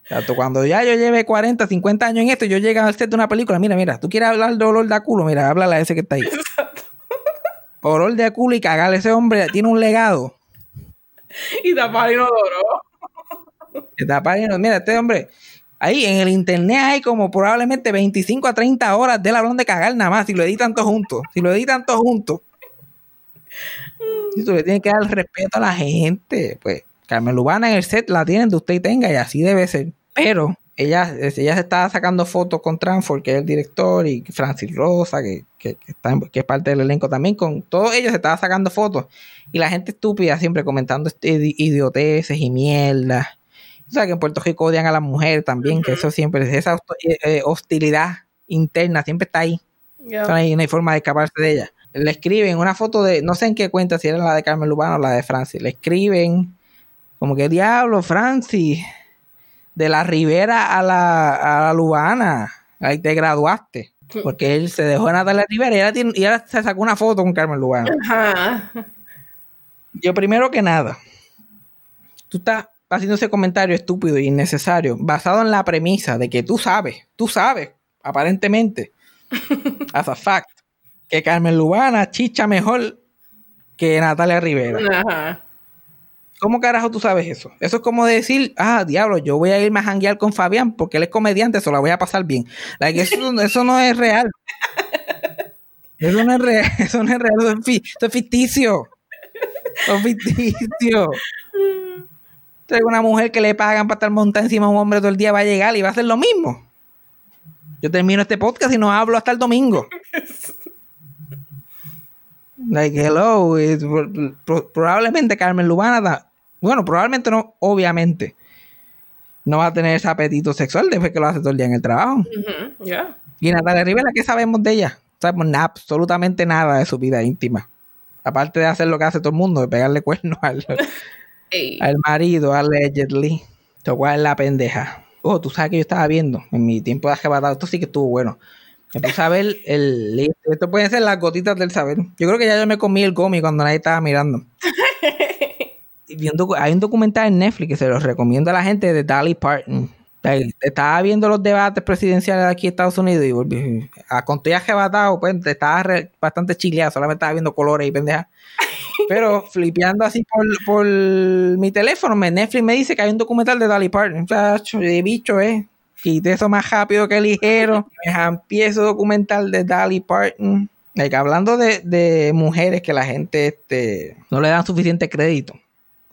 Exacto, cuando ya yo lleve 40, 50 años en esto, yo llego al set de una película, mira, mira, tú quieres hablar de olor de culo, mira, háblale a ese que está ahí. Olor de culo y cagarle, ese hombre tiene un legado. [laughs] Y tapar inodoro. Está [laughs] pariendo. Mira, este hombre, ahí en el internet hay como probablemente 25 a 30 horas de él hablando de cagar nada más, si lo editan todo juntos, si lo editan todo juntos. [laughs] Y tú le tienes que dar respeto a la gente, pues Carmen Lubana en el set la tienen de usted y tenga y así debe ser. Pero ella, ella se estaba sacando fotos con Transfor, que es el director, y Francis Rosa, que, que, que está que es parte del elenco también, con todos ellos se estaba sacando fotos. Y la gente estúpida siempre comentando este idi- idioteces y mierdas. O sea que en Puerto Rico odian a las mujeres también, que eso siempre, esa eh, eh, hostilidad interna siempre está ahí. Yeah. O sea, ahí no hay forma de escaparse de ella. Le escriben una foto de, no sé en qué cuenta, si era la de Carmen Lubano o la de Francis. Le escriben, como que diablo, Francis, de la Rivera a la, a la Lubana, ahí te graduaste. Porque él se dejó de Natalia Rivera y ahora, tiene- y ahora se sacó una foto con Carmen Lubano. Ajá. Yo primero que nada, tú estás haciendo ese comentario estúpido e innecesario, basado en la premisa de que tú sabes, tú sabes, aparentemente, [laughs] as a fact, que Carmen Lubana chicha mejor que Natalia Rivera. Ajá. ¿Cómo carajo tú sabes eso? Eso es como decir, ah, diablo, yo voy a irme a janguear con Fabián porque él es comediante, eso la voy a pasar bien. Eso, no es real. Eso no es real, [laughs] eso no es real, eso es, eso es ficticio. Eso es ficticio. Una mujer que le pagan para estar montada encima de un hombre todo el día, va a llegar y va a hacer lo mismo. Yo termino este podcast y no hablo hasta el domingo. Like, hello, probablemente Carmen Lubana, bueno, probablemente no, obviamente, no va a tener ese apetito sexual después que lo hace todo el día en el trabajo. Yeah. Y Natalia Rivera, ¿qué sabemos de ella? No sabemos nada, absolutamente nada de su vida íntima. Aparte de hacer lo que hace todo el mundo, de pegarle cuernos al, [laughs] Ey. al marido, allegedly. Lo cual es la pendeja. Oh, tú sabes que yo estaba viendo en mi tiempo de arrebatado. Esto sí que estuvo bueno. Me puse a ver el. Esto pueden ser las gotitas del saber. Yo creo que ya yo me comí el gomi cuando nadie estaba mirando. [laughs] Y vi un docu- hay un documental en Netflix que se los recomiendo a la gente de Dolly Parton. Estaba viendo los debates presidenciales de aquí en Estados Unidos y volví. A, con todo arrebatado, pues estaba re- bastante chileado. Solamente estaba viendo colores y pendejas. Pero [laughs] flipeando así por, por mi teléfono, me, Netflix me dice que hay un documental de Dolly Parton. Chacho, de bicho, eh. Quité eso más rápido que ligero. [laughs] Me empiezo documental de Dolly Parton. Like, hablando de, de mujeres que la gente este, no le dan suficiente crédito.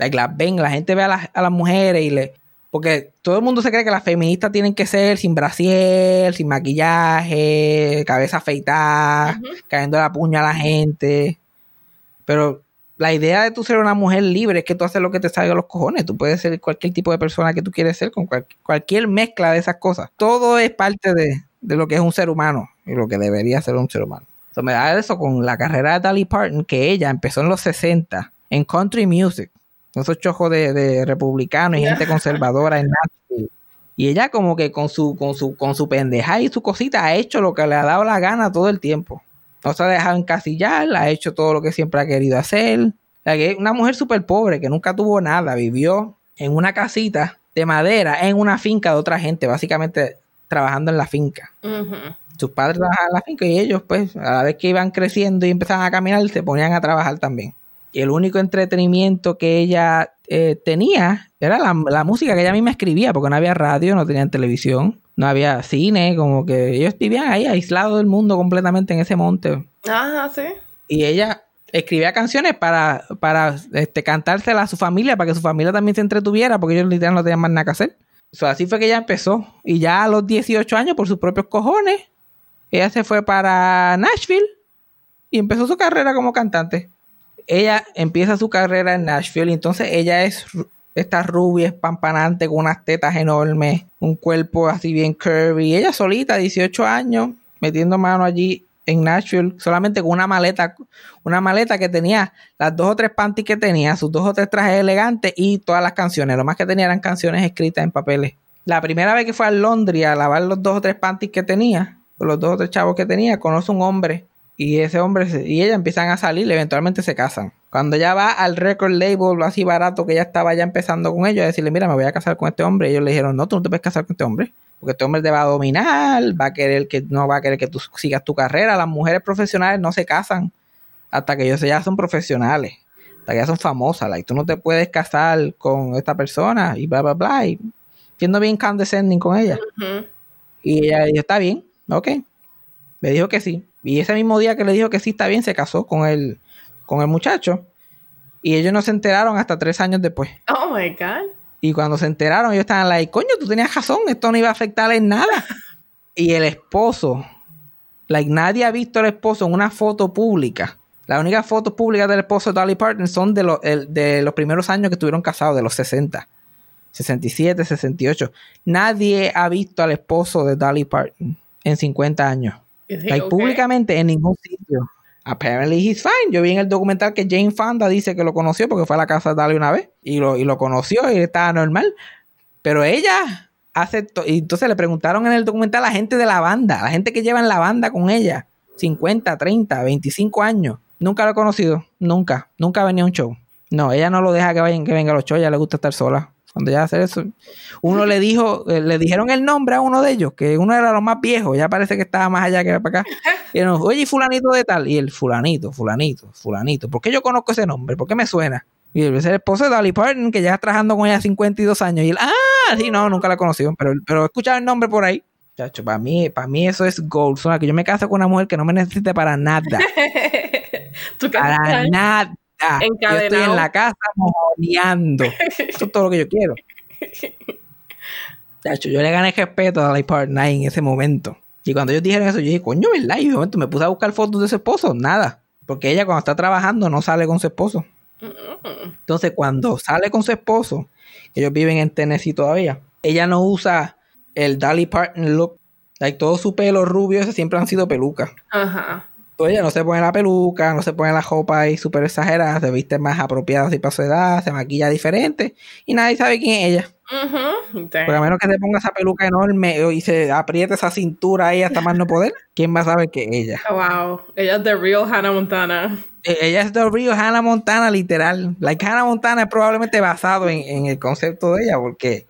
Like, las ven, la gente ve a las, a las mujeres y le. Porque todo el mundo se cree que las feministas tienen que ser sin brasier, sin maquillaje, cabeza afeitada, cayendo la puña a la gente. Pero la idea de tú ser una mujer libre es que tú haces lo que te salga a los cojones. Tú puedes ser cualquier tipo de persona que tú quieres ser, con cualquier mezcla de esas cosas. Todo es parte de, lo que es un ser humano y lo que debería ser un ser humano. Entonces me da eso con la carrera de Dolly Parton, que ella empezó en los 60 en country music esos chojos de, republicanos y gente conservadora en Nashville. Y ella como que con su, con su, con su pendeja y su cosita ha hecho lo que le ha dado la gana todo el tiempo. No se ha dejado encasillar, ha hecho todo lo que siempre ha querido hacer. una mujer súper pobre que nunca tuvo nada, vivió en una casita de madera en una finca de otra gente, básicamente trabajando en la finca. Sus padres trabajaban en la finca y ellos, pues, a la vez que iban creciendo y empezaban a caminar, se ponían a trabajar también. Y el único entretenimiento que ella eh, tenía era la, música que ella misma escribía, porque no había radio, no tenían televisión, no había cine, como que ellos vivían ahí aislados del mundo completamente en ese monte. Ah, sí. Y ella escribía canciones para, para este, cantárselas a su familia, para que su familia también se entretuviera, porque ellos literalmente no tenían más nada que hacer. así fue que ella empezó. Y ya a los 18 años, por sus propios cojones, ella se fue para Nashville y empezó su carrera como cantante ella empieza su carrera en Nashville entonces ella es esta rubia espampanante con unas tetas enormes, un cuerpo así bien curvy. Ella solita, 18 años, metiendo mano allí en Nashville, solamente con una maleta, una maleta que tenía las dos o tres panties que tenía, sus dos o tres trajes elegantes y todas las canciones. Lo más que tenía eran canciones escritas en papeles. La primera vez que fue a Londres a lavar los dos o tres panties que tenía, los dos o tres chavos que tenía, conoce un hombre y ese hombre y ella empiezan a salir, eventualmente se casan. Cuando ya va al record label así barato que ella estaba ya empezando con ellos, a decirle, mira, me voy a casar con este hombre, ellos le dijeron, no, tú no te puedes casar con este hombre, porque este hombre te va a dominar, va a querer que, no va a querer que tú sigas tu carrera. Las mujeres profesionales no se casan hasta que ellos ya son profesionales, hasta que ya son famosas, y tú no te puedes casar con esta persona y bla, bla, bla, y siendo bien condescending con ella. Y ella dijo, está bien, ok. Me dijo que sí. Y ese mismo día que le dijo que sí está bien, se casó con el, con el muchacho. Y ellos no se enteraron hasta tres años después. Oh my God. Y cuando se enteraron, ellos estaban like, coño, tú tenías razón, esto no iba a afectarle en nada. [laughs] y el esposo, like, nadie ha visto al esposo en una foto pública. Las únicas fotos públicas del esposo de Dolly Parton son de, de los primeros años que estuvieron casados, de los 60, 67, 68. Nadie ha visto al esposo de Dolly Parton en 50 años. Like, públicamente en ningún sitio. Apparently he's fine. Yo vi en el documental que Jane Fonda dice que lo conoció porque fue a la casa de Dali una vez y lo, y lo conoció y estaba normal. Pero ella aceptó. Y entonces le preguntaron en el documental a la gente de la banda, a la gente que lleva en la banda con ella, 50, 30, 25 años. Nunca lo he conocido, nunca, nunca venía a un show. No, ella no lo deja que, vayan, que venga a los shows, ella le gusta estar sola. Cuando ya hace eso, uno le dijo, eh, le dijeron el nombre a uno de ellos, que uno era los más viejos, ya parece que estaba más allá que para acá. [laughs] Y él, oye, fulanito de tal, y el fulanito, fulanito, fulanito, ¿por qué yo conozco ese nombre? ¿Por qué me suena? Y es el esposo de Dolly Parton, que ya está trabajando con ella 52 años. Y él, ah, sí, no, nunca la conoció, pero, pero he escuchado el nombre por ahí. Chacho, para mí, para mí eso es gold. O que yo me caso con una mujer que no me necesite para nada. [laughs] para nada. Yo estoy en la casa mojoneando. Eso es todo lo que yo quiero. [laughs] yo le gané respeto a la Part en ese momento. Y cuando ellos dijeron eso, yo dije, coño, ¿verdad? Y momento me puse a buscar fotos de su esposo. Nada. Porque ella cuando está trabajando no sale con su esposo. Entonces, cuando sale con su esposo, ellos viven en Tennessee todavía, ella no usa el Dolly Parton look. Like, todo su pelo rubio, ese siempre han sido pelucas. Ajá ella no se pone la peluca, no se pone la ropa ahí súper exagerada, se viste más apropiada y para su edad, se maquilla diferente y nadie sabe quién es ella. Porque a menos que se ponga esa peluca enorme y se apriete esa cintura ahí hasta más no poder, ¿quién va a saber que es ella? Wow, ella es The Real Hannah Montana. E, ella es The Real Hannah Montana, literal. Like Hannah Montana es probablemente basado en, en el concepto de ella, porque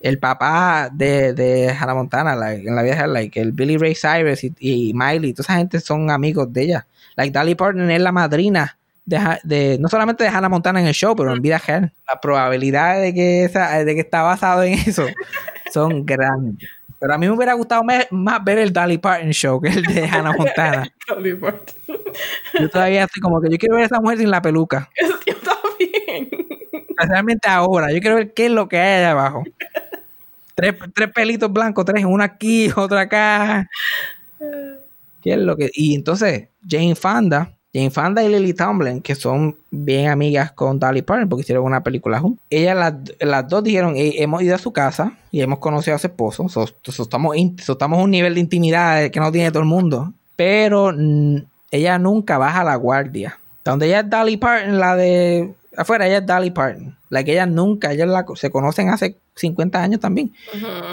el papá de, de Hannah Montana, en la vida like, el Billy Ray Cyrus y, Miley, toda esa gente son amigos de ella. Like Dolly Parton es la madrina de, no solamente de Hannah Montana en el show, pero en vida real. La probabilidad de que, esa, de que está basado en eso [laughs] son grandes. Pero a mí me hubiera gustado más, ver el Dolly Parton show que el de Hannah Montana. [laughs] Dolly Parton. Yo todavía estoy como que yo quiero ver a esa mujer sin la peluca. [laughs] Yo también. Especialmente ahora. Yo quiero ver qué es lo que hay allá abajo. Tres, tres pelitos blancos, tres, uno aquí, [laughs] otro acá. ¿Qué es lo que? Y entonces, Jane Fonda, Jane Fonda y Lily Tomlin, que son bien amigas con Dolly Parton, porque hicieron una película juntas. Ellas las, las dos dijeron, "Eh, hemos ido a su casa y hemos conocido a su esposo. So, estamos, estamos un nivel de intimidad que no tiene todo el mundo. Pero ella nunca baja la guardia. Donde ella es Dolly Parton, la de afuera, ella es Dolly Parton. La que ella nunca, ellas la- se conocen hace 50 años también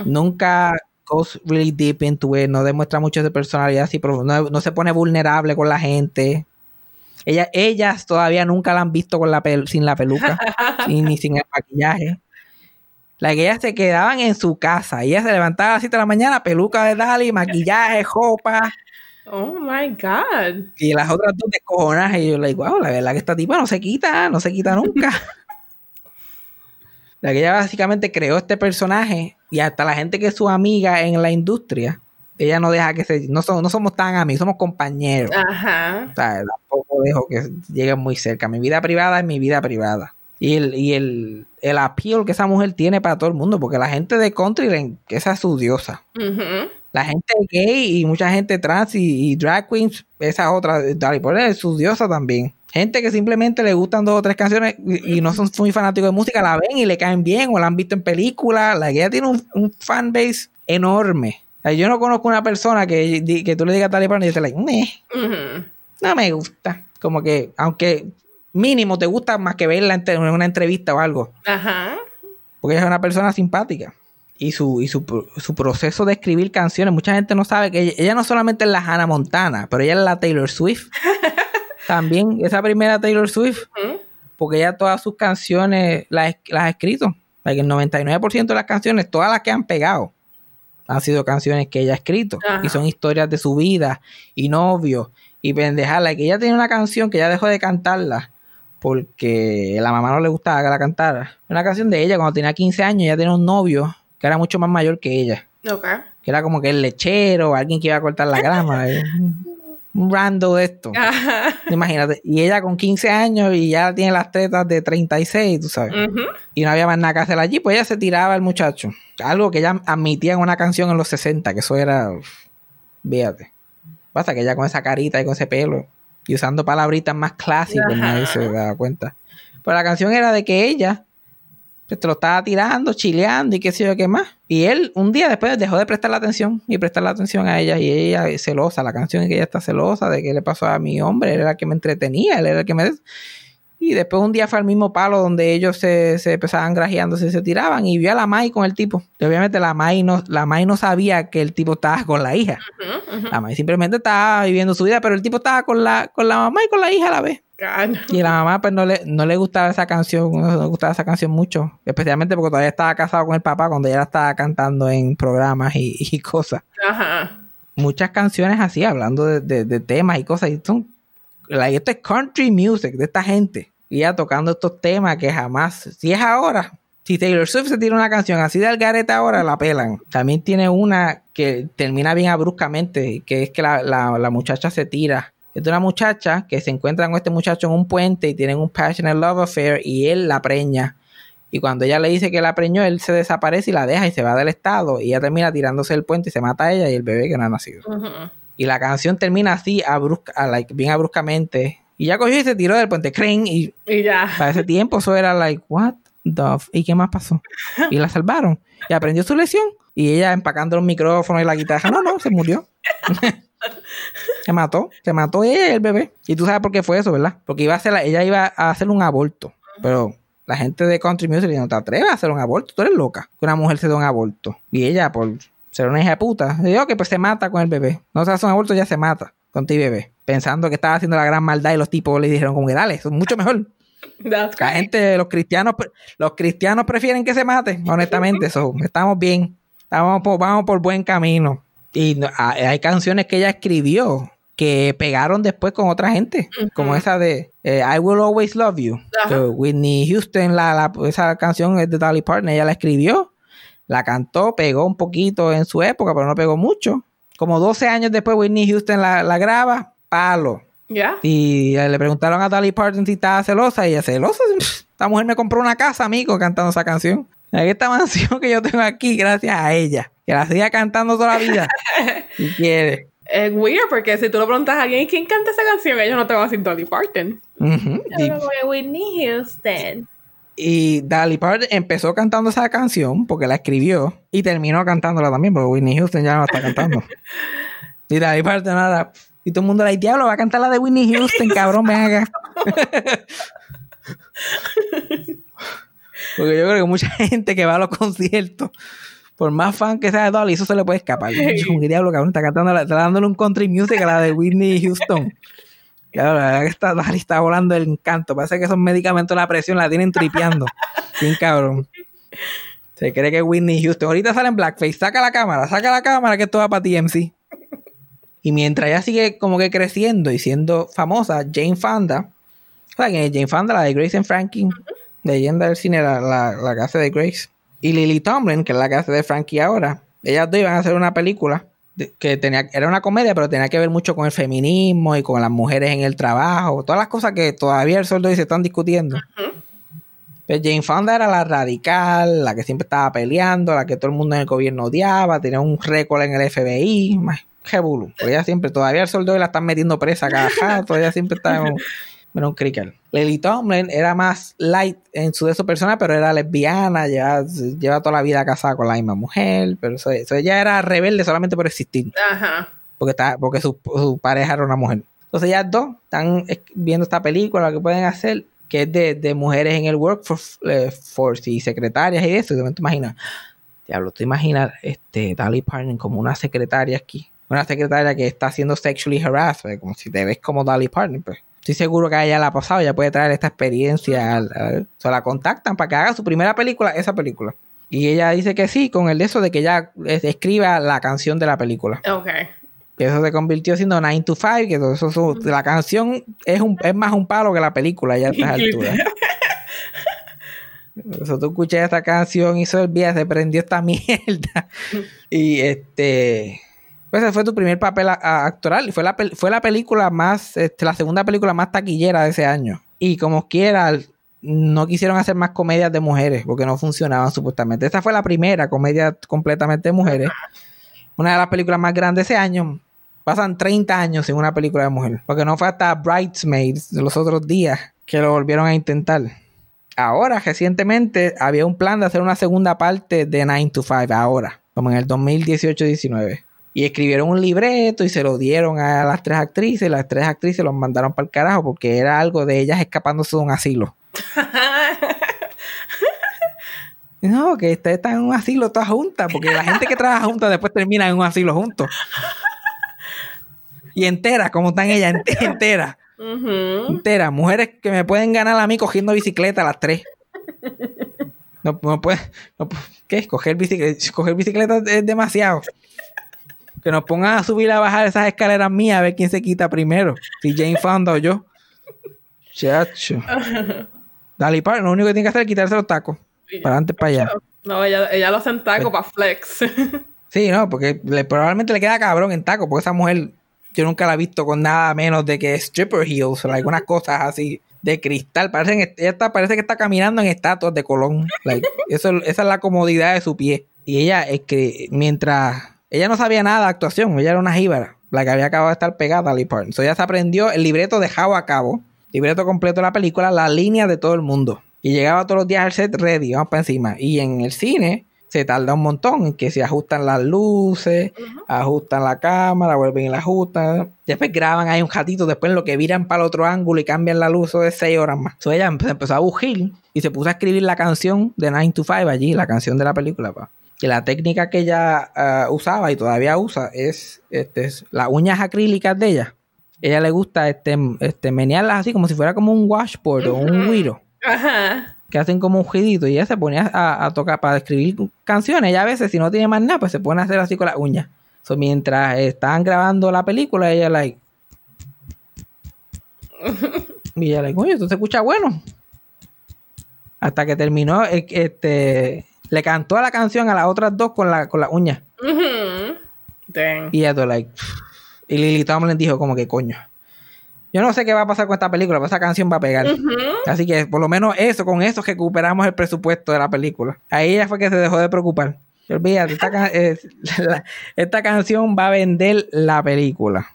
nunca goes really deep into it, no demuestra mucho de personalidad así, pero no, no se pone vulnerable con la gente. Ella, ellas todavía nunca la han visto con la pel- sin la peluca, [laughs] sin- ni sin el maquillaje. La que ellas se quedaban en su casa, ella se levantaba a las 7 de la mañana, peluca de Dali, maquillaje, ropa, Oh my God. y las otras dos descojonadas. Y yo le digo, wow, la verdad que esta tipa no se quita, no se quita nunca. [laughs] la que ella básicamente creó este personaje y hasta la gente que es su amiga en la industria, ella no deja que se... No, son- no somos tan amigos, somos compañeros. Ajá. O sea, tampoco dejo que lleguen muy cerca. Mi vida privada es mi vida privada. Y el, y el, el appeal que esa mujer tiene para todo el mundo, porque la gente de country, esa es su diosa. Ujú. La gente gay y mucha gente trans y, y drag queens, esa otra, Dolly Parton es su diosa también. Gente que simplemente le gustan dos o tres canciones y, y no son muy fanáticos de música, la ven y le caen bien o la han visto en películas. La que ella tiene un, un fanbase enorme. O sea, yo no conozco una persona que, que tú le digas a Dolly Parton y dice, like, "Meh, no me gusta. Como que, aunque mínimo te gusta más que verla en te- en una entrevista o algo. Ajá. Porque ella es una persona simpática. Y su, y su, su proceso de escribir canciones, mucha gente no sabe que ella, ella no solamente es la Hannah Montana, pero ella es la Taylor Swift. [laughs] También, esa primera Taylor Swift, porque ella todas sus canciones las, las ha escrito. Like, el 99% de las canciones, todas las que han pegado, han sido canciones que ella ha escrito. Y son historias de su vida y novios y pendejarla. Que ella tiene una canción que ella dejó de cantarla porque la mamá no le gustaba que la cantara. Una canción de ella cuando tenía 15 años, ella tenía un novio que era mucho más mayor que ella. Ok. Que era como que el lechero, alguien que iba a cortar la grama. [laughs] eh, un- rando de esto. Ajá. Imagínate. Y ella con 15 años y ya tiene las tetas de 36, tú sabes. Y no había más nada que hacer allí, pues ella se tiraba al muchacho. Algo que ella admitía en una canción en los 60, que eso era. Fíjate. Pasa que ella con esa carita y con ese pelo y usando palabritas más clásicas, nadie se daba cuenta. Pero la canción era de que ella pues, te lo estaba tirando, chileando y qué sé yo qué más. Y él un día después dejó de prestarle atención y prestarle atención a ella. Y ella celosa, la canción es que ella está celosa de qué le pasó a mi hombre, él era el que me entretenía, él era el que me... Y después un día fue al mismo palo donde ellos se, se empezaban grajeándose y se tiraban y vio a la Mai con el tipo. Y obviamente la Mai no, la Mai no sabía que el tipo estaba con la hija. La Mai simplemente estaba viviendo su vida, pero el tipo estaba con la, con la mamá y con la hija a la vez. God. Y la mamá pues no le, no le gustaba esa canción, no le gustaba esa canción mucho. Especialmente porque todavía estaba casado con el papá cuando ella la estaba cantando en programas y, [laughs] y cosas. Ajá. Muchas canciones así, hablando de, de- de temas y cosas. Y son, like, esto es country music de esta gente. Y ya tocando estos temas que jamás, si es ahora, si Taylor Swift se tira una canción así de algarete ahora, la pelan. También tiene una que termina bien abruptamente, que es que la, la- la muchacha se tira. Es de una muchacha que se encuentra con este muchacho en un puente y tienen un passionate love affair y él la preña. Y cuando ella le dice que la preñó, él se desaparece y la deja y se va del estado. Y ella termina tirándose del puente y se mata a ella y el bebé que no ha nacido. Y la canción termina así, like, bien abruptamente. Y ya cogió y se tiró del puente, creen. Y Y ya. para ese tiempo eso era like, what the f- ¿Y qué más pasó? [laughs] Y la salvaron. Y aprendió su lección. Y ella empacando los micrófonos y la guitarra. No, no, se murió. [laughs] se mató. Se mató ella y el bebé. Y tú sabes por qué fue eso, ¿verdad? Porque iba a hacer la- ella iba a hacer un aborto. Pero la gente de Country Music no te atreves a hacer un aborto. Tú eres loca. Que una mujer se dé un aborto. Y ella, por ser una hija de puta, dijo que pues se mata con el bebé. No se hace un aborto, ya se mata con ti bebé. Pensando que estaba haciendo la gran maldad y los tipos le dijeron como que dale, eso es mucho mejor. That's La gente, los cristianos, los cristianos prefieren que se mate, honestamente. So, estamos bien. Estamos por- vamos por buen camino. Y no- hay canciones que ella escribió que pegaron después con otra gente, como esa de eh, I Will Always Love You. Whitney Houston, la, la- esa canción es de Dolly Parton, ella la escribió, la cantó, pegó un poquito en su época, pero no pegó mucho. Como 12 años después Whitney Houston la, la graba, palo. Ya. Y le preguntaron a Dolly Parton si estaba celosa y ella celosa. [laughs] Esta mujer me compró una casa, amigo, cantando esa canción. Esta [laughs] mansión que yo tengo aquí, gracias a ella, que la siga cantando toda la vida. [laughs] si quiere. Es weird porque si tú le preguntas a alguien quién canta esa canción, ellos no te van a decir Dolly Parton. Ujú. Y- Yo como Whitney Houston. Y Dolly Parton empezó cantando esa canción porque la escribió y terminó cantándola también porque Whitney Houston ya no la está cantando. y Dolly Parton ahora... Y todo el mundo dice, diablo, va a cantar la de Whitney Houston, cabrón, ven acá. [laughs] porque yo creo que mucha gente que va a los conciertos, por más fan que sea de Dolly, eso se le puede escapar. Yo como que diablo, cabrón, está cantando, está dándole un country music a la de Whitney Houston. Claro, la verdad que esta Dolly está volando el encanto. Parece que esos medicamentos la presión la tienen tripeando. Bien cabrón. Se cree que Whitney Houston. Ahorita sale en Blackface. Saca la cámara, saca la cámara que esto va para TMC. Y mientras ella sigue como que creciendo y siendo famosa, Jane Fonda. Que Jane Fonda, la de Grace and Frankie, leyenda del cine, la, la, la que hace de Grace. Y Lily Tomlin, que es la que hace de Frankie ahora. Ellas dos iban a hacer una película que tenía, era una comedia, pero tenía que ver mucho con el feminismo y con las mujeres en el trabajo, todas las cosas que todavía el sol de hoy se están discutiendo. Pues Jane Fonda era la radical, la que siempre estaba peleando, la que todo el mundo en el gobierno odiaba, tenía un récord en el FBI, más jebulu. Pero ella siempre, todavía el sol de hoy la están metiendo presa cada rato, todavía siempre está en un, en un crical. Lily Tomlin era más light en su de su persona, pero era lesbiana, lleva, lleva toda la vida casada con la misma mujer, pero eso, eso ella era rebelde solamente por existir Ajá. porque, está, porque su, su pareja era una mujer. Entonces ellas dos están es- viendo esta película, lo que pueden hacer, que es de, de mujeres en el workforce eh, y secretarias y eso. Y momento imaginas, diablo, tú imaginas este, Dolly Parton como una secretaria aquí. Una secretaria que está siendo sexually harassed, eh, como si te ves como Dolly Parton. Pues. Estoy seguro que a ella la ha pasado, ella puede traer esta experiencia. o sea, la contactan para que haga su primera película, esa película. Y ella dice que sí, con el de eso de que ella escriba la canción de la película. Ok. Que eso se convirtió siendo 9 to 5, que todo eso, eso- la canción es, un, es más un palo que la película ya a estas [laughs] alturas. Eso tú escuchas esta canción, hizo el día, se prendió esta [laughs] mierda. y este. Pues ese fue tu primer papel actoral. Y fue la, fue la película más, este, la segunda película más taquillera de ese año. Y como quiera, no quisieron hacer más comedias de mujeres, porque no funcionaban supuestamente. Esta fue la primera comedia completamente de mujeres. Una de las películas más grandes de ese año. Pasan 30 años sin una película de mujer. Porque no fue hasta Bridesmaids de los otros días que lo volvieron a intentar. Ahora, recientemente, había un plan de hacer una segunda parte de 9 to 5, ahora, como en el 2018-19. Y escribieron un libreto y se lo dieron a las tres actrices. Y las tres actrices los mandaron para el carajo porque era algo de ellas escapándose de un asilo. [laughs] No, que ustedes están en un asilo todas juntas, porque la gente que trabaja juntas después termina en un asilo juntos. Y enteras, como están ellas, ent- enteras. Ujú. Enteras. Mujeres que me pueden ganar a mí cogiendo bicicleta a las tres. No, no puede, no ¿Qué? Coger bicicleta, coger bicicleta es demasiado. Que nos pongan a subir y a bajar esas escaleras mías a ver quién se quita primero. Si Jane Fonda o yo. Chacho. Dale, para, lo único que tiene que hacer es quitarse los tacos. Para adelante, para allá. No, ella, ella lo hace en taco para flex. [laughs] Sí, no, porque le- probablemente le queda cabrón en taco, porque esa mujer yo nunca la he visto con nada menos de que stripper heels o algunas cosas así de cristal. Parecen, ella está, parece que está caminando en estatuas de Colón. Like, eso, esa es la comodidad de su pie. Y ella es que mientras ella no sabía nada de actuación, ella era una jíbara, la que había acabado de estar pegada a Lee Parton. So, ella se aprendió el libreto dejado a cabo, libreto completo de la película, la línea de todo el mundo. Y llegaba todos los días al set ready, vamos para encima. Y en el cine se tarda un montón en que se ajustan las luces, ajustan la cámara, vuelven y la ajustan. Después graban ahí un ratito, después lo que viran para el otro ángulo y cambian la luz, eso de seis horas más. So ella empe- empezó a bugir y se puso a escribir la canción de 9 to 5 allí, la canción de la película. Pa. Y la técnica que ella ah, usaba y todavía usa es, este, es las uñas acrílicas de ella. Ella le gusta este, este, menearlas así como si fuera como un washboard o un guiro Ajá. que hacen como un ruidito y ella se ponía a, a tocar para escribir canciones. Ella a veces, si no tiene más nada, pues se pone a hacer así con las uñas. So, mientras estaban grabando la película, ella, like. [laughs] y ella, like, oye, esto se escucha bueno. Hasta que terminó, eh, este. Le cantó la canción a las otras dos con la, con las uñas. Ujú. Dang. Y ella, todo, like. Y Lily Tomlin dijo, como que coño. Yo no sé qué va a pasar con esta película, pero esa canción va a pegar. Así que por lo menos eso, con eso recuperamos el presupuesto de la película. Ahí ella fue que se dejó de preocupar. Olvídate, esta, ca- [laughs] la- esta canción va a vender la película.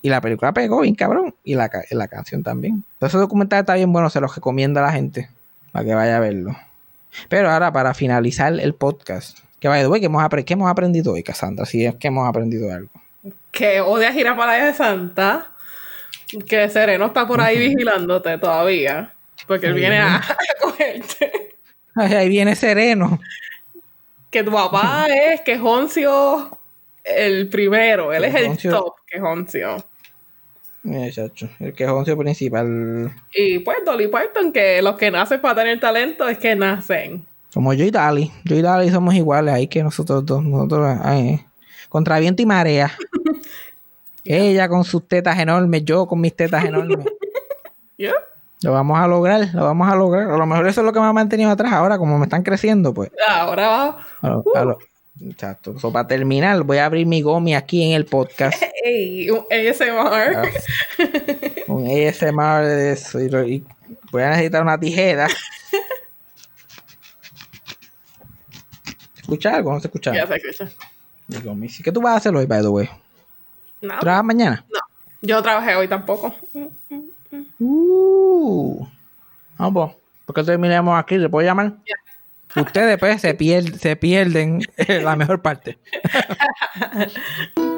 Y la película pegó bien cabrón. Y la, la canción también. Entonces ese documental está bien bueno, se los recomiendo a la gente. Para que vaya a verlo. Pero ahora, para finalizar el podcast. Que vaya, güey, ¿qué hemos, ¿qué hemos aprendido hoy, Cassandra? Si es que hemos aprendido algo. Que odias ir a Playa de Santa. Que Sereno está por ahí vigilándote todavía. Porque él viene a, [laughs] a cogerte. Ay, ahí viene Sereno. Que tu papá es Quejoncio el primero. Él es el top Quejoncio. Mira, chacho, el quejoncio principal. Y pues Dolly Parton, que los que nacen para tener talento es que nacen. Como yo y Dali. Yo y Dali somos iguales ahí que nosotros dos. Nosotros, ay, contra viento y marea. [laughs] Ella con sus tetas enormes, yo con mis tetas enormes. [laughs] ¿Ya? Lo vamos a lograr, lo vamos a lograr. A lo mejor eso es lo que me ha mantenido atrás ahora, como me están creciendo, pues. Ahora va. A lo- a lo- exacto. So, para terminar, voy a abrir mi gomi aquí en el podcast. [laughs] Ey, un ASMR. Ah. Un ASMR de eso. Y, voy a necesitar una tijera. ¿Se escucha algo? ¿No se escucha? Ya se escucha. Mi gomi. ¿Qué tú vas a hacer hoy, by the way? Nada. ¿Trabajas mañana? No. Yo trabajé hoy tampoco. Uh. Vamos, ¿por qué terminamos aquí? ¿Le puedo llamar? Ustedes pues se, pier- se pierden la mejor parte. [laughs]